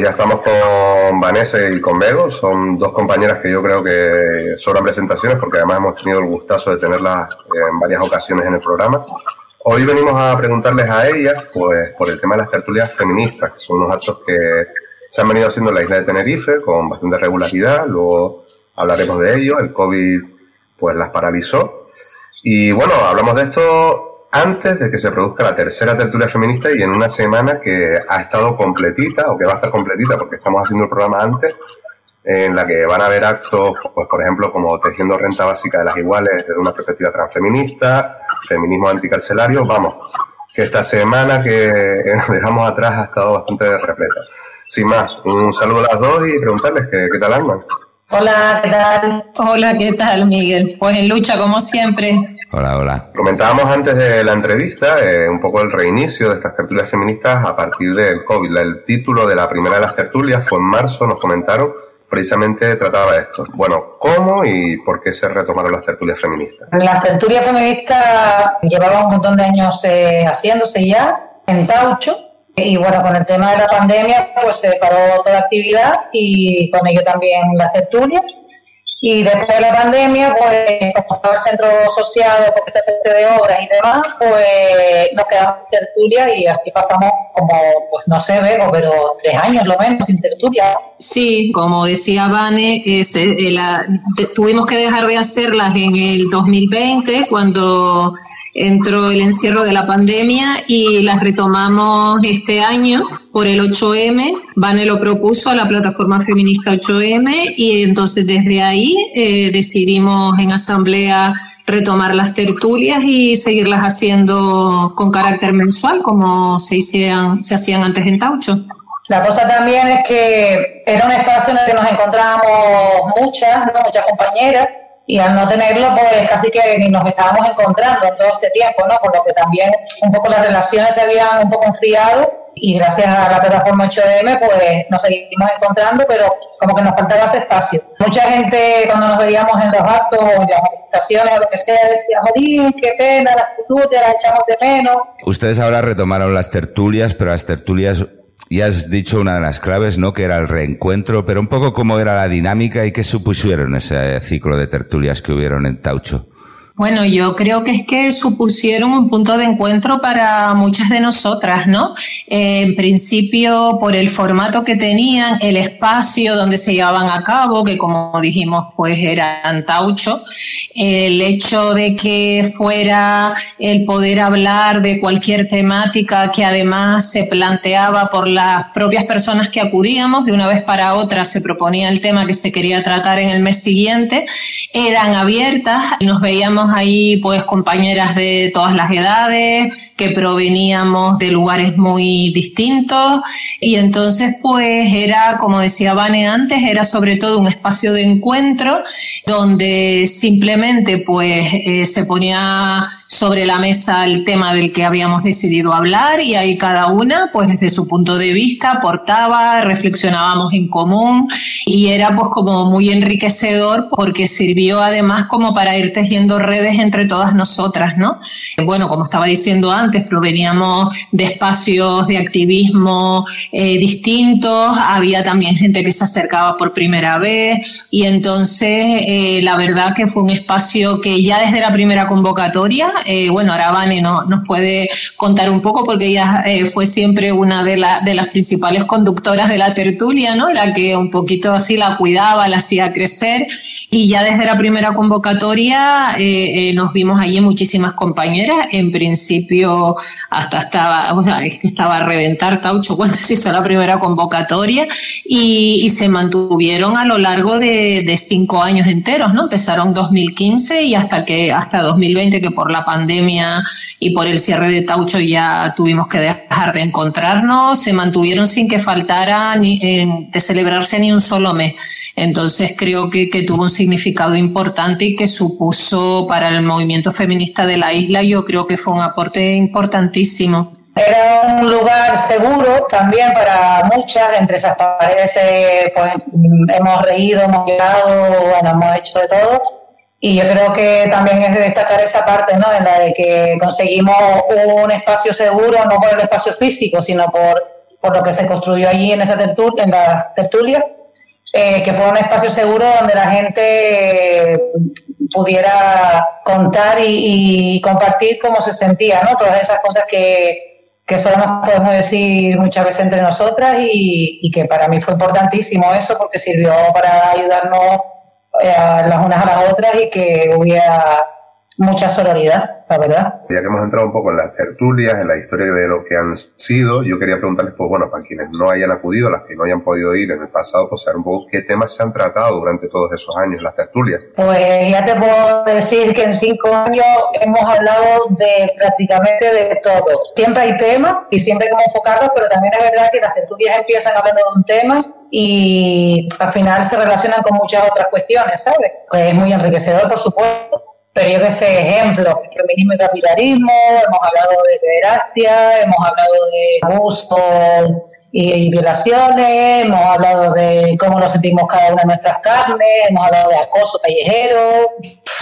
Ya estamos con Vanessa y con Bego. Son dos compañeras que yo creo que sobran presentaciones porque además hemos tenido el gustazo de tenerlas en varias ocasiones en el programa. Hoy venimos a preguntarles a ellas pues, por el tema de las tertulias feministas, que son unos actos que se han venido haciendo en la isla de Tenerife con bastante regularidad. Luego hablaremos de ello. El COVID pues las paralizó. Y bueno, hablamos de esto antes de que se produzca la tercera tertulia feminista y en una semana que ha estado completita o que va a estar completita porque estamos haciendo el programa antes en la que van a haber actos, pues por ejemplo, como tejiendo renta básica de las iguales desde una perspectiva transfeminista, feminismo anticarcelario, vamos, que esta semana que [laughs] dejamos atrás ha estado bastante repleta. Sin más, un saludo a las dos y preguntarles qué, qué tal andan. Hola, ¿qué tal? Hola, ¿qué tal, Miguel? Pues en lucha, como siempre. Hola, hola. Comentábamos antes de la entrevista eh, un poco el reinicio de estas tertulias feministas a partir del COVID. El título de la primera de las tertulias fue en marzo, nos comentaron, precisamente trataba de esto. Bueno, ¿cómo y por qué se retomaron las tertulias feministas? Las tertulias feministas llevaban un montón de años eh, haciéndose ya en Taucho y bueno, con el tema de la pandemia pues se paró toda actividad y con ello también las tertulias. Y después de la pandemia, pues, como estaba el centro asociado por esta de obras y demás, pues nos quedamos en tertulia y así pasamos como, pues no sé, Bego, pero tres años lo menos sin tertulia. Sí, como decía Vane, eh, tuvimos que dejar de hacerlas en el 2020 cuando entró el encierro de la pandemia y las retomamos este año por el 8M. Vane lo propuso a la plataforma feminista 8M y entonces desde ahí eh, decidimos en asamblea retomar las tertulias y seguirlas haciendo con carácter mensual como se, hicieran, se hacían antes en Taucho. La cosa también es que era un espacio en el que nos encontrábamos muchas, muchas compañeras, y al no tenerlo, pues casi que ni nos estábamos encontrando en todo este tiempo, ¿no? Por lo que también un poco las relaciones se habían un poco enfriado y gracias a la plataforma 8M, pues nos seguimos encontrando, pero como que nos faltaba ese espacio. Mucha gente cuando nos veíamos en los actos en las manifestaciones o lo que sea, decía, joder, qué pena, las tertulias las echamos de menos. Ustedes ahora retomaron las tertulias, pero las tertulias y has dicho una de las claves, ¿no? Que era el reencuentro, pero un poco cómo era la dinámica y qué supusieron ese ciclo de tertulias que hubieron en Taucho. Bueno, yo creo que es que supusieron un punto de encuentro para muchas de nosotras, ¿no? Eh, en principio, por el formato que tenían, el espacio donde se llevaban a cabo, que como dijimos, pues era Taucho, el hecho de que fuera el poder hablar de cualquier temática que además se planteaba por las propias personas que acudíamos, de una vez para otra se proponía el tema que se quería tratar en el mes siguiente, eran abiertas, nos veíamos ahí pues compañeras de todas las edades, que proveníamos de lugares muy distintos. Y entonces pues era, como decía Vane antes, era sobre todo un espacio de encuentro donde simplemente pues eh, se ponía sobre la mesa el tema del que habíamos decidido hablar y ahí cada una pues desde su punto de vista aportaba, reflexionábamos en común y era pues como muy enriquecedor porque sirvió además como para ir tejiendo redes entre todas nosotras, ¿no? Bueno, como estaba diciendo antes, proveníamos de espacios de activismo eh, distintos, había también gente que se acercaba por primera vez y entonces eh, la verdad que fue un espacio que ya desde la primera convocatoria, eh, bueno, ahora Vane no, nos puede contar un poco porque ella fue siempre una de, de las principales conductoras de la tertulia, ¿no? La que un poquito así la cuidaba, la hacía crecer y ya desde la primera convocatoria eh, nos vimos allí muchísimas compañeras. En principio, hasta estaba, o sea, estaba a reventar Taucho [laughs] cuando se hizo la primera convocatoria y, se mantuvieron a lo largo de, cinco años enteros, ¿no? Empezaron 2015 y hasta que hasta 2020 que por la pandemia y por el cierre de Taucho ya tuvimos que dejar de encontrarnos, se mantuvieron sin que faltara ni, de celebrarse ni un solo mes. Entonces creo que, que tuvo un significado importante y que supuso para el movimiento feminista de la isla, yo creo que fue un aporte importantísimo. Era un lugar seguro también para muchas, entre esas paredes eh, pues, hemos reído, hemos llorado, bueno, hemos hecho de todo. Y yo creo que también es de destacar esa parte, ¿no? En la de que conseguimos un espacio seguro, no por el espacio físico, sino por, por lo que se construyó allí en esa tertulia, en la tertulia, eh, que fue un espacio seguro donde la gente pudiera contar y, compartir cómo se sentía, ¿no? Todas esas cosas que, que solo nos podemos decir muchas veces entre nosotras y, que para mí fue importantísimo eso porque sirvió para ayudarnos eh, las unas a las otras y que hubiera mucha sororidad, la verdad. Ya que hemos entrado un poco en las tertulias, en la historia de lo que han sido, yo quería preguntarles, pues bueno, para quienes no hayan acudido, las que no hayan podido ir en el pasado, pues saber un poco qué temas se han tratado durante todos esos años en las tertulias. Pues ya te puedo decir que en cinco años hemos hablado de prácticamente de todo. Siempre hay temas y siempre hay que enfocarlos, pero también es verdad que las tertulias empiezan hablando de un tema y al final se relacionan con muchas otras cuestiones, ¿sabes? Que es muy enriquecedor, por supuesto pero yo que sé, ejemplos, feminismo y capitalismo, hemos hablado de pederastia, hemos hablado de abuso y, violaciones, hemos hablado de cómo nos sentimos cada una de nuestras carnes, hemos hablado de acoso callejero,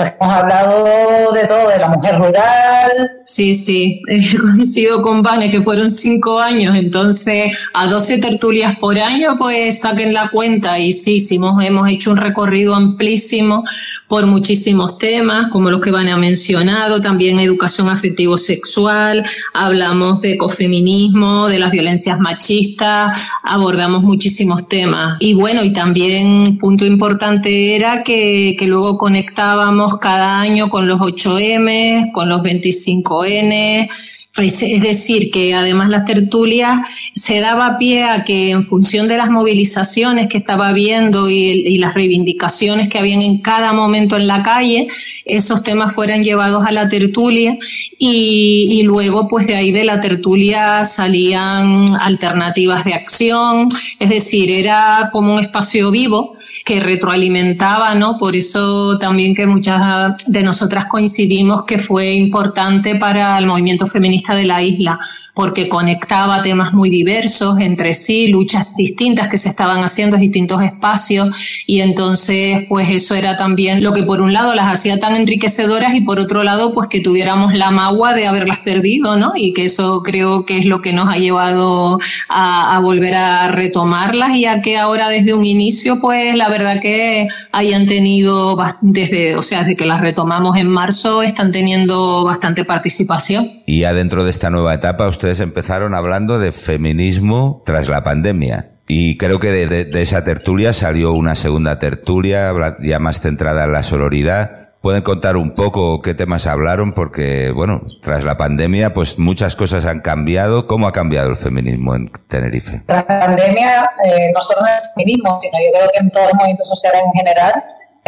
hemos hablado de todo, de la mujer rural. Sí, sí, [laughs] coincido con Vane que fueron cinco años, entonces a 12 tertulias por año, pues saquen la cuenta y sí, sí hemos, hemos hecho un recorrido amplísimo por muchísimos temas, como los que Vane ha mencionado, también educación afectivo-sexual, hablamos de ecofeminismo, de las violencias machistas, abordamos muchísimos temas. Y bueno, y también punto importante era que, que luego conectábamos cada año con los 8M, con los 25N, es, decir, que además las tertulias se daba pie a que en función de las movilizaciones que estaba viendo y, las reivindicaciones que habían en cada momento en la calle, esos temas fueran llevados a la tertulia y, y luego pues de ahí de la tertulia salían alternativas de acción, es decir, era como un espacio vivo que retroalimentaba, ¿no? Por eso también que muchas de nosotras coincidimos que fue importante para el movimiento feminista de la isla, porque conectaba temas muy diversos entre sí, luchas distintas que se estaban haciendo en distintos espacios, y entonces, pues eso era también lo que por un lado las hacía tan enriquecedoras y por otro lado, pues que tuviéramos la magua de haberlas perdido, ¿no? Y que eso creo que es lo que nos ha llevado a, volver a retomarlas y a que ahora desde un inicio, pues la verdad que hayan tenido, desde, o sea, desde que las retomamos en marzo, están teniendo bastante participación. Y ya dentro de esta nueva etapa, ustedes empezaron hablando de feminismo tras la pandemia. Y creo que de, de, esa tertulia salió una segunda tertulia, ya más centrada en la sororidad pueden contar un poco qué temas hablaron porque, bueno, tras la pandemia, pues muchas cosas han cambiado. ¿Cómo ha cambiado el feminismo en Tenerife? Tras la pandemia, eh, no solo en el feminismo, sino yo creo que en todos los movimientos sociales en general,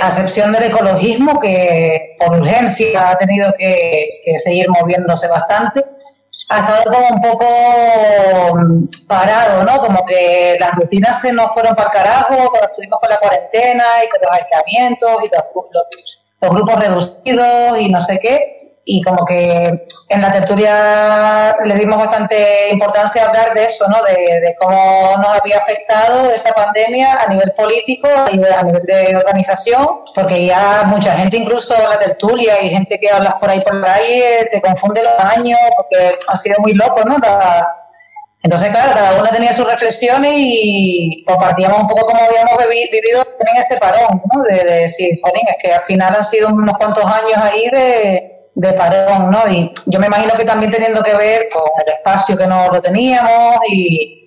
a excepción del ecologismo, que por urgencia ha tenido que, seguir moviéndose bastante, ha estado como un poco mm, parado, ¿no? Como que las rutinas se nos fueron para el carajo cuando estuvimos con la cuarentena y con los aislamientos y los, los grupos reducidos y no sé qué. Y como que en la tertulia le dimos bastante importancia a hablar de eso, ¿no? De, cómo nos había afectado esa pandemia a nivel político, a a nivel de organización, porque ya mucha gente, incluso en la tertulia y gente que hablas por ahí por la calle, te confunde los años, porque ha sido muy loco, ¿no? entonces, claro, cada una tenía sus reflexiones y compartíamos un poco cómo habíamos vivido también ese parón, ¿no? De, decir, es que al final han sido unos cuantos años ahí de, de parón, ¿no? Y yo me imagino que también teniendo que ver con el espacio que no lo teníamos y,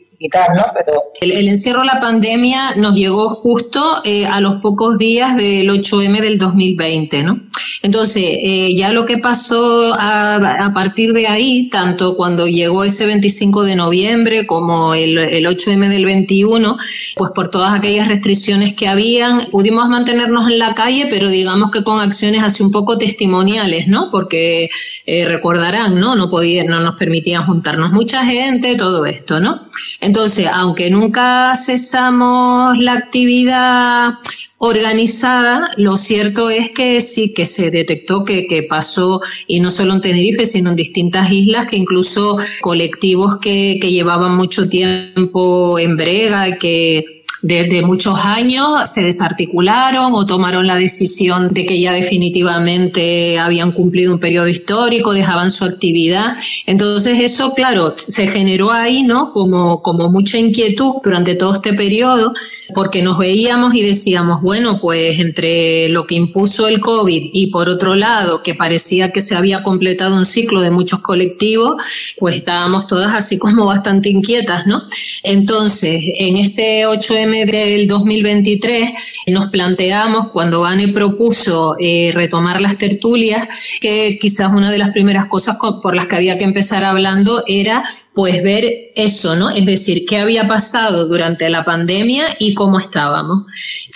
El, encierro de la pandemia nos llegó justo eh, a los pocos días del 8M del 2020, ¿no? Entonces, eh, ya lo que pasó a, partir de ahí, tanto cuando llegó ese 25 de noviembre como el, el 8M del 21, pues por todas aquellas restricciones que habían, pudimos mantenernos en la calle, pero digamos que con acciones así un poco testimoniales, ¿no? Porque eh, recordarán, ¿no? No, podían, no nos permitían juntarnos mucha gente, todo esto, ¿no? Entonces, aunque nunca cesamos la actividad organizada, lo cierto es que sí que se detectó que, que, pasó, y no solo en Tenerife, sino en distintas islas, que incluso colectivos que, que llevaban mucho tiempo en brega, que desde muchos años se desarticularon o tomaron la decisión de que ya definitivamente habían cumplido un periodo histórico, dejaban su actividad. Entonces eso, claro, se generó ahí, ¿no? Como, como mucha inquietud durante todo este periodo porque nos veíamos y decíamos, bueno, pues entre lo que impuso el COVID y por otro lado, que parecía que se había completado un ciclo de muchos colectivos, pues estábamos todas así como bastante inquietas, ¿no? Entonces, en este 8M Del 2023 nos planteamos, cuando Vane propuso eh, retomar las tertulias, que quizás una de las primeras cosas por las que había que empezar hablando era pues ver eso, ¿no? Es decir, qué había pasado durante la pandemia y cómo estábamos.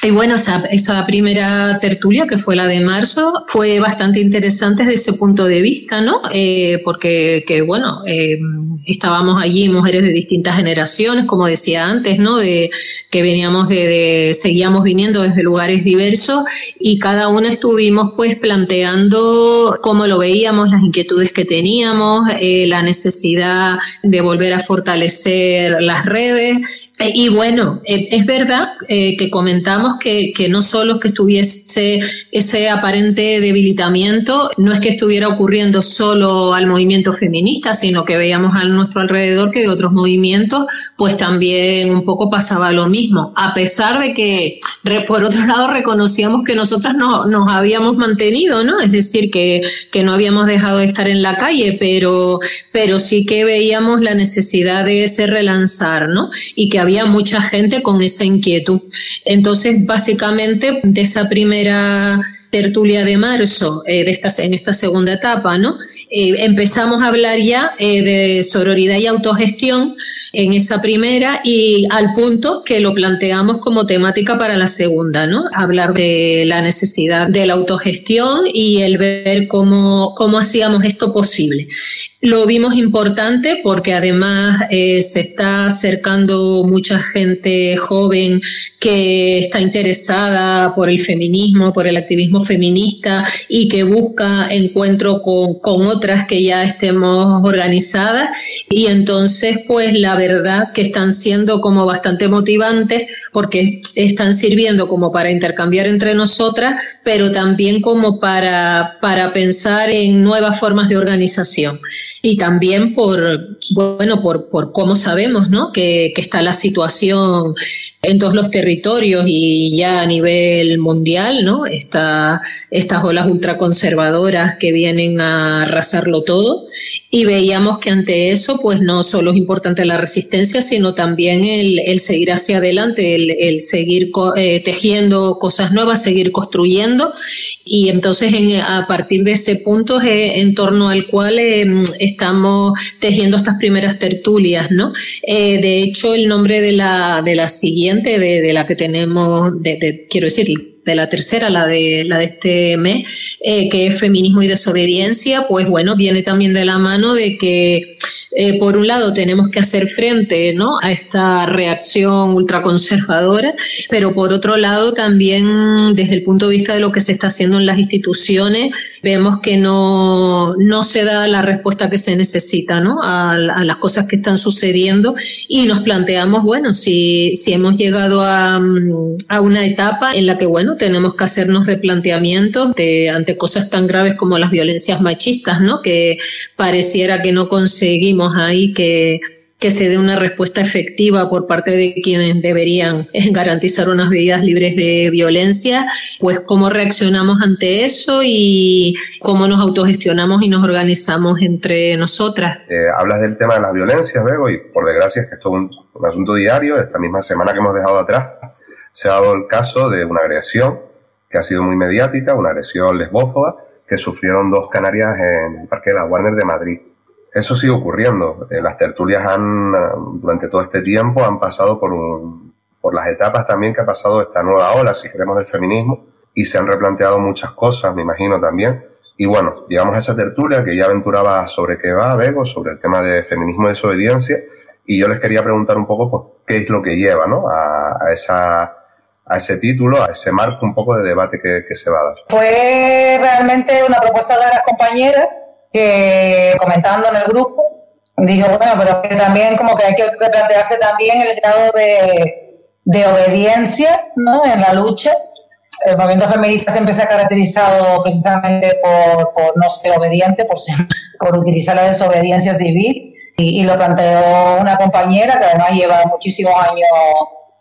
Y bueno, esa, esa primera tertulia, que fue la de marzo, fue bastante interesante desde ese punto de vista, ¿no? Eh, porque, que, bueno, eh, estábamos allí mujeres de distintas generaciones, como decía antes, ¿no? De que veníamos de, seguíamos viniendo desde lugares diversos y cada una estuvimos pues planteando cómo lo veíamos, las inquietudes que teníamos, eh, la necesidad de volver a fortalecer las redes y bueno, eh, es verdad eh, que comentamos que, que, no solo que estuviese ese aparente debilitamiento, no es que estuviera ocurriendo solo al movimiento feminista, sino que veíamos a nuestro alrededor que de otros movimientos, pues también un poco pasaba lo mismo, a pesar de que por otro lado reconocíamos que nosotras no, nos habíamos mantenido, ¿no? Es decir, que, que no habíamos dejado de estar en la calle, pero, pero sí que veíamos la necesidad de ese relanzar, ¿no? Y que había mucha gente con esa inquietud. Entonces, básicamente, de esa primera tertulia de marzo, eh, esta, en esta segunda etapa, ¿no? Eh, empezamos a hablar ya eh, de sororidad y autogestión en esa primera y al punto que lo planteamos como temática para la segunda, ¿no? Hablar de la necesidad de la autogestión y el ver cómo, cómo hacíamos esto posible. Lo vimos importante porque además eh, se está acercando mucha gente joven que está interesada por el feminismo, por el activismo feminista y que busca encuentro con, con otras que ya estemos organizadas y entonces pues la verdad que están siendo como bastante motivantes porque están sirviendo como para intercambiar entre nosotras pero también como para, para pensar en nuevas formas de organización y también por, bueno, por, por cómo sabemos ¿no? que, que está la situación en todos los territorios y ya a nivel mundial, ¿no? Está, estas olas ultraconservadoras que vienen a arrasarlo todo y veíamos que ante eso, pues no solo es importante la resistencia, sino también el, seguir hacia adelante, el, seguir eh, tejiendo cosas nuevas, seguir construyendo. Y entonces a partir de ese punto es en torno al cual em, estamos tejiendo estas primeras tertulias, ¿no? Eh, de hecho, el nombre de la, de la siguiente, de, la que tenemos, quiero decir, de la tercera, la de, la de este mes, eh, que es feminismo y desobediencia, pues bueno, viene también de la mano de que eh, por un lado tenemos que hacer frente ¿no? a esta reacción ultraconservadora, pero por otro lado también desde el punto de vista de lo que se está haciendo en las instituciones, vemos que no, no se da la respuesta que se necesita ¿no? a, las cosas que están sucediendo y nos planteamos, bueno, si, si hemos llegado a, a una etapa en la que, bueno, tenemos que hacernos replanteamientos de, ante cosas tan graves como las violencias machistas, ¿no? que pareciera que no conseguimos ahí que, que se dé una respuesta efectiva por parte de quienes deberían garantizar unas vidas libres de violencia, pues cómo reaccionamos ante eso y cómo nos autogestionamos y nos organizamos entre nosotras. Eh, hablas del tema de las violencias, Bego, y por desgracia es que esto es un, un, asunto diario. Esta misma semana que hemos dejado atrás se ha dado el caso de una agresión que ha sido muy mediática, una agresión lesbófoba que sufrieron dos canarias en el Parque de la Warner de Madrid eso sigue ocurriendo. Eh, las tertulias han, eh, durante todo este tiempo, han pasado por, por las etapas también que ha pasado esta nueva ola, si queremos, del feminismo, y se han replanteado muchas cosas, me imagino también. Y bueno, llegamos a esa tertulia que ya aventuraba sobre qué va, Bego, sobre el tema de feminismo y desobediencia, y yo les quería preguntar un poco pues, qué es lo que lleva ¿no? a, a esa a ese título, a ese marco un poco de debate que, que se va a dar. Fue realmente una propuesta de las compañeras que comentando en el grupo, dijo, bueno, pero que también como que hay que plantearse también el grado de, de obediencia ¿no? en la lucha. El movimiento feminista siempre se ha caracterizado precisamente por, por no ser obediente, por, [laughs] por utilizar la desobediencia civil. Y, y, lo planteó una compañera que además lleva muchísimos años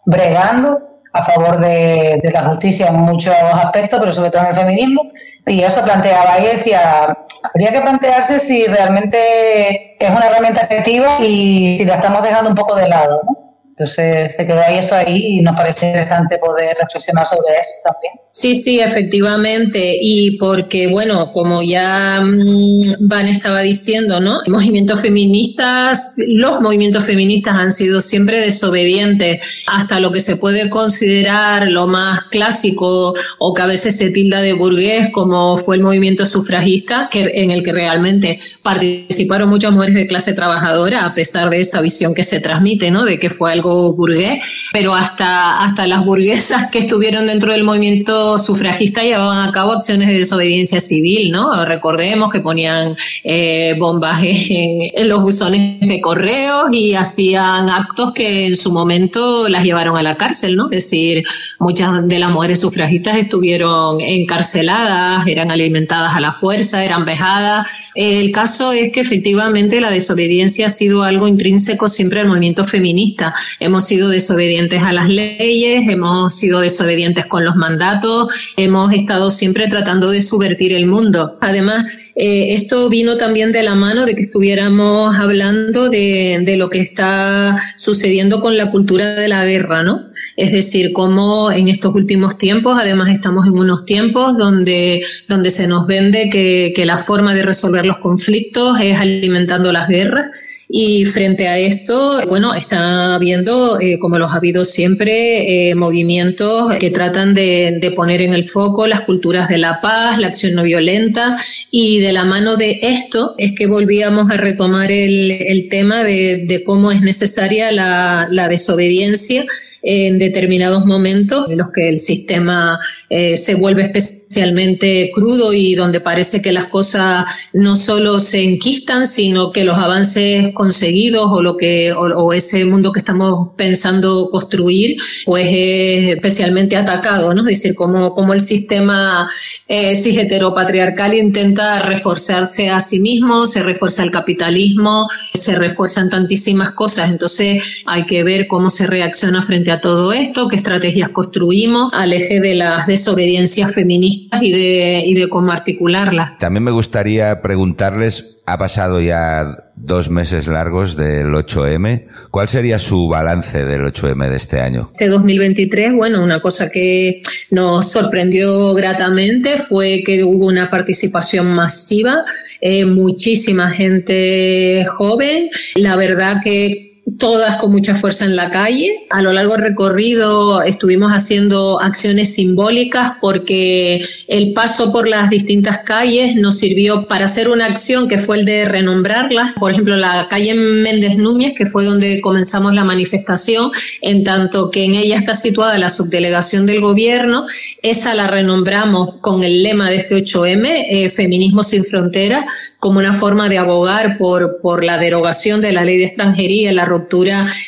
bregando a favor de, de, la justicia en muchos aspectos, pero sobre todo en el feminismo. Y eso planteaba y habría que plantearse si realmente es una herramienta efectiva y si la estamos dejando un poco de lado. ¿no? Entonces se quedó ahí eso ahí y nos parece interesante poder reflexionar sobre eso también. Sí, sí, efectivamente. Y porque, bueno, como ya mm, Van estaba diciendo, ¿no? Movimientos feministas, los movimientos feministas han sido siempre desobedientes hasta lo que se puede considerar lo más clásico o que a veces se tilda de burgués, como fue el movimiento sufragista, que, en el que realmente participaron muchas mujeres de clase trabajadora, a pesar de esa visión que se transmite, ¿no? De que fue algo burgués, pero hasta, hasta las burguesas que estuvieron dentro del movimiento sufragista llevaban a cabo acciones de desobediencia civil, ¿no? Recordemos que ponían eh, bombas en, los buzones de correos y hacían actos que en su momento las llevaron a la cárcel, ¿no? Es decir, muchas de las mujeres sufragistas estuvieron encarceladas, eran alimentadas a la fuerza, eran vejadas. El caso es que efectivamente la desobediencia ha sido algo intrínseco siempre al movimiento feminista hemos sido desobedientes a las leyes, hemos sido desobedientes con los mandatos, hemos estado siempre tratando de subvertir el mundo. Además, eh, esto vino también de la mano de que estuviéramos hablando de, lo que está sucediendo con la cultura de la guerra, ¿no? Es decir, cómo en estos últimos tiempos, además estamos en unos tiempos donde, donde se nos vende que, que la forma de resolver los conflictos es alimentando las guerras y frente a esto, bueno, está habiendo, eh, como los ha habido siempre, eh, movimientos que tratan de, poner en el foco las culturas de la paz, la acción no violenta, y de la mano de esto es que volvíamos a retomar el, tema de, cómo es necesaria la, desobediencia en determinados momentos en los que el sistema eh, se vuelve especialmente crudo y donde parece que las cosas no solo se enquistan, sino que los avances conseguidos o lo que o, ese mundo que estamos pensando construir, pues es especialmente atacado, ¿no? Es decir, como, como el sistema eh, cis heteropatriarcal intenta reforzarse a sí mismo, se refuerza el capitalismo, se refuerzan tantísimas cosas, entonces hay que ver cómo se reacciona frente a todo esto, qué estrategias construimos al eje de las desobediencias feministas y de, y de cómo articularlas. También me gustaría preguntarles, ha pasado ya dos meses largos del 8M. ¿Cuál sería su balance del 8M de este año? Este 2023, bueno, una cosa que nos sorprendió gratamente fue que hubo una participación masiva, eh, muchísima gente joven. La verdad que todas con mucha fuerza en la calle. A lo largo del recorrido estuvimos haciendo acciones simbólicas porque el paso por las distintas calles nos sirvió para hacer una acción que fue el de renombrarlas. Por ejemplo, la calle Méndez Núñez, que fue donde comenzamos la manifestación, en tanto que en ella está situada la subdelegación del gobierno, esa la renombramos con el lema de este 8M, eh, Feminismo sin Fronteras, como una forma de abogar por, por la derogación de la ley de extranjería, la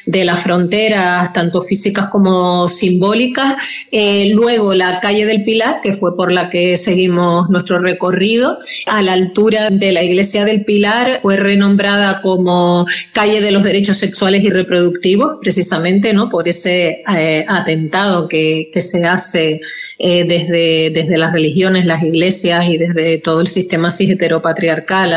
de las fronteras, tanto físicas como simbólicas. Eh, luego la calle del Pilar, que fue por la que seguimos nuestro recorrido, a la altura de la iglesia del Pilar, fue renombrada como calle de los derechos sexuales y reproductivos, precisamente ¿no? por ese eh, atentado que, que se hace eh, desde, desde las religiones, las iglesias y desde todo el sistema cis heteropatriarcal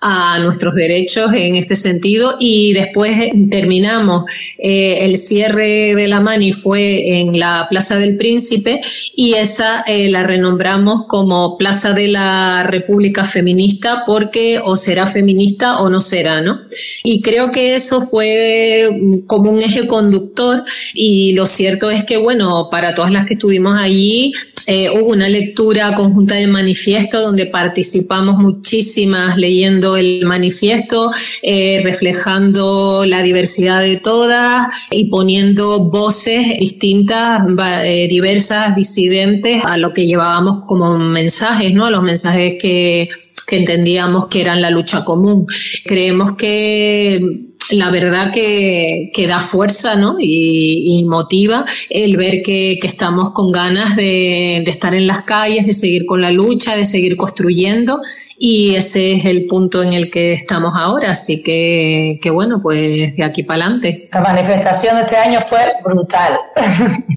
a nuestros derechos en este sentido y después terminamos eh, el cierre de la mani fue en la Plaza del Príncipe y esa eh, la renombramos como Plaza de la República Feminista porque o será feminista o no será, ¿no? Y creo que eso fue como un eje conductor y lo cierto es que, bueno, para todas las que estuvimos allí, eh, hubo una lectura conjunta del manifiesto donde participamos muchísimas leyendo el manifiesto, eh, reflejando la diversidad de todas y poniendo voces distintas, eh, diversas, disidentes a lo que llevábamos como mensajes, ¿no? A los mensajes que, que entendíamos que eran la lucha común. Creemos que la verdad que, que, da fuerza ¿no? y, y motiva el ver que, que estamos con ganas de, de, estar en las calles, de seguir con la lucha, de seguir construyendo y ese es el punto en el que estamos ahora, así que, que bueno, pues de aquí para adelante. La manifestación de este año fue brutal. [laughs]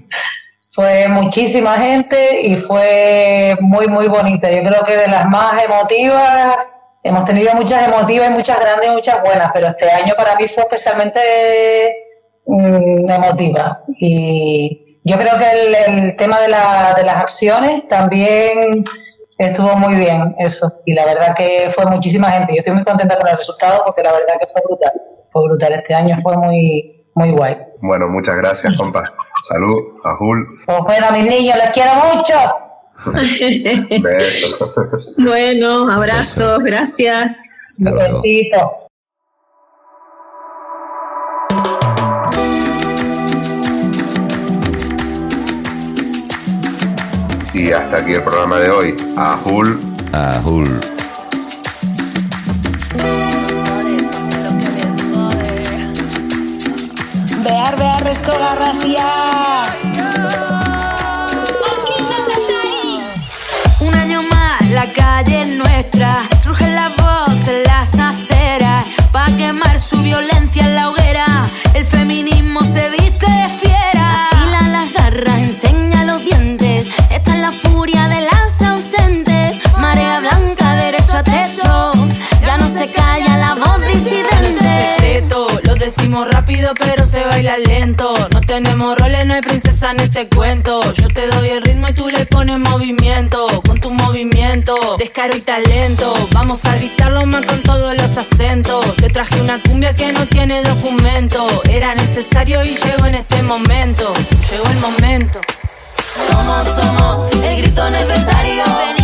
fue muchísima gente y fue muy, muy bonita. Yo creo que de las más emotivas, hemos tenido muchas emotivas y muchas grandes y muchas buenas, pero este año para mí fue especialmente mm, emotiva. Y yo creo que el, tema de, la, de las acciones también estuvo muy bien eso. Y la verdad que fue muchísima gente. Yo estoy muy contenta con el resultado porque la verdad que fue brutal. Fue brutal. Este año fue muy, muy guay. Bueno, muchas gracias, compa. Salud, Ajul. Pues bueno, mis niños, les quiero mucho. [laughs] bueno, abrazos, gracias. Un besito. Y hasta aquí el programa de hoy. Ajul. Ajul. Bear, bear, escola racial. Un año más, la calle es nuestra. Ruge la voz de las aceras. Pa' quemar su violencia en la hoguera. Se calla la voz disidente. secreto, lo decimos rápido pero se baila lento. No tenemos roles, no hay princesa en este cuento. Yo te doy el ritmo y tú le pones movimiento. Con tu movimiento, descaro y talento. Vamos a gritarlo más con todos los acentos. Te traje una cumbia que no tiene documento. Era necesario y llegó en este momento. Llegó el momento. Somos, somos el grito necesario.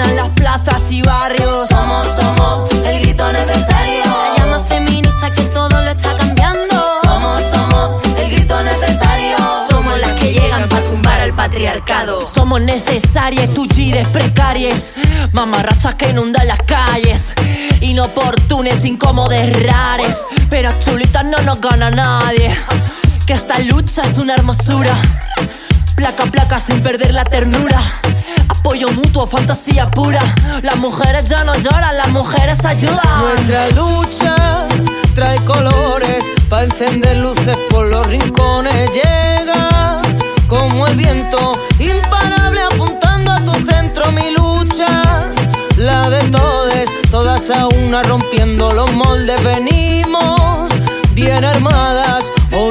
Resuenan las plazas y barrios. Somos, somos el grito necesario. La llama feminista que todo lo está cambiando. Somos, somos el grito necesario. Somos las que llegan para tumbar al patriarcado. Somos necesarias, tus gires precarias. Mamarrachas que inundan las calles. Inoportunes, incómodes, rares. Pero chulitas no nos gana nadie. Que esta lucha es una hermosura. Placa placa sin perder la ternura. Apoyo mutuo, fantasía pura. Las mujeres ya no lloran, las mujeres ayudan. Nuestra lucha trae colores para encender luces por los rincones. Llega como el viento, imparable apuntando a tu centro. Mi lucha, la de todes, todas a una rompiendo los moldes. Venimos bien armadas,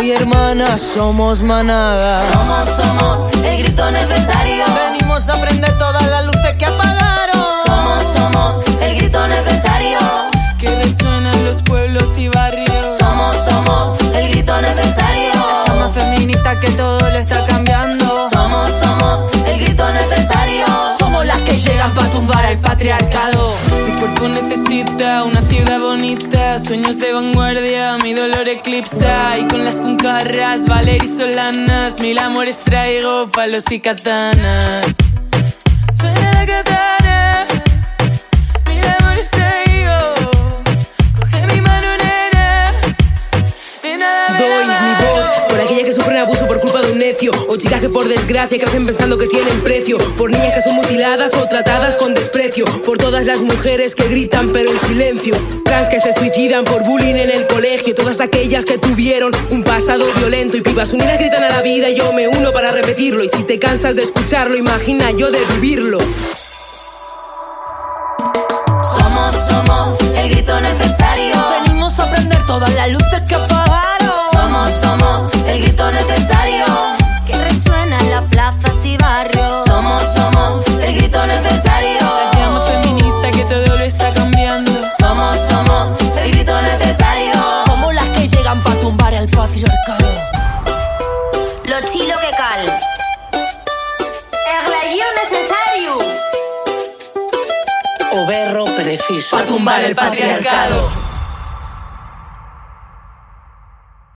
hoy hermanas somos manadas. Somos, somos el grito necesario. Venimos a prender todas las luces que apagaron. Somos, somos el grito necesario. Que resuenan los pueblos y barrios. Somos, somos el grito necesario. La llama feminista que todo lo está cambiando. Somos, somos el grito necesario. Somos las que llegan para tumbar al patriarcado. Mi cuerpo necesita una ciudad bonita, sueños de vanguardia, mi dolor eclipsa y con las puncarras, Valer y Solanas, mil amores traigo, palos y katanas. Suena la katana, O chicas que por desgracia crecen pensando que tienen precio. Por niñas que son mutiladas o tratadas con desprecio. Por todas las mujeres que gritan pero en silencio. Trans que se suicidan por bullying en el colegio. Todas aquellas que tuvieron un pasado violento Y pibas unidas gritan a la vida y yo me uno para repetirlo. Y si te cansas de escucharlo imagina yo de vivirlo. Somos, somos el grito necesario. Venimos a prender todas las luces que Somos, somos el grito necesario. La feminista que todo lo está cambiando. Somos, somos el grito necesario. Somos las que llegan para tumbar al patriarcado. Lo chilo que cal. El necesario. O berro preciso. Pa' tumbar el patriarcado.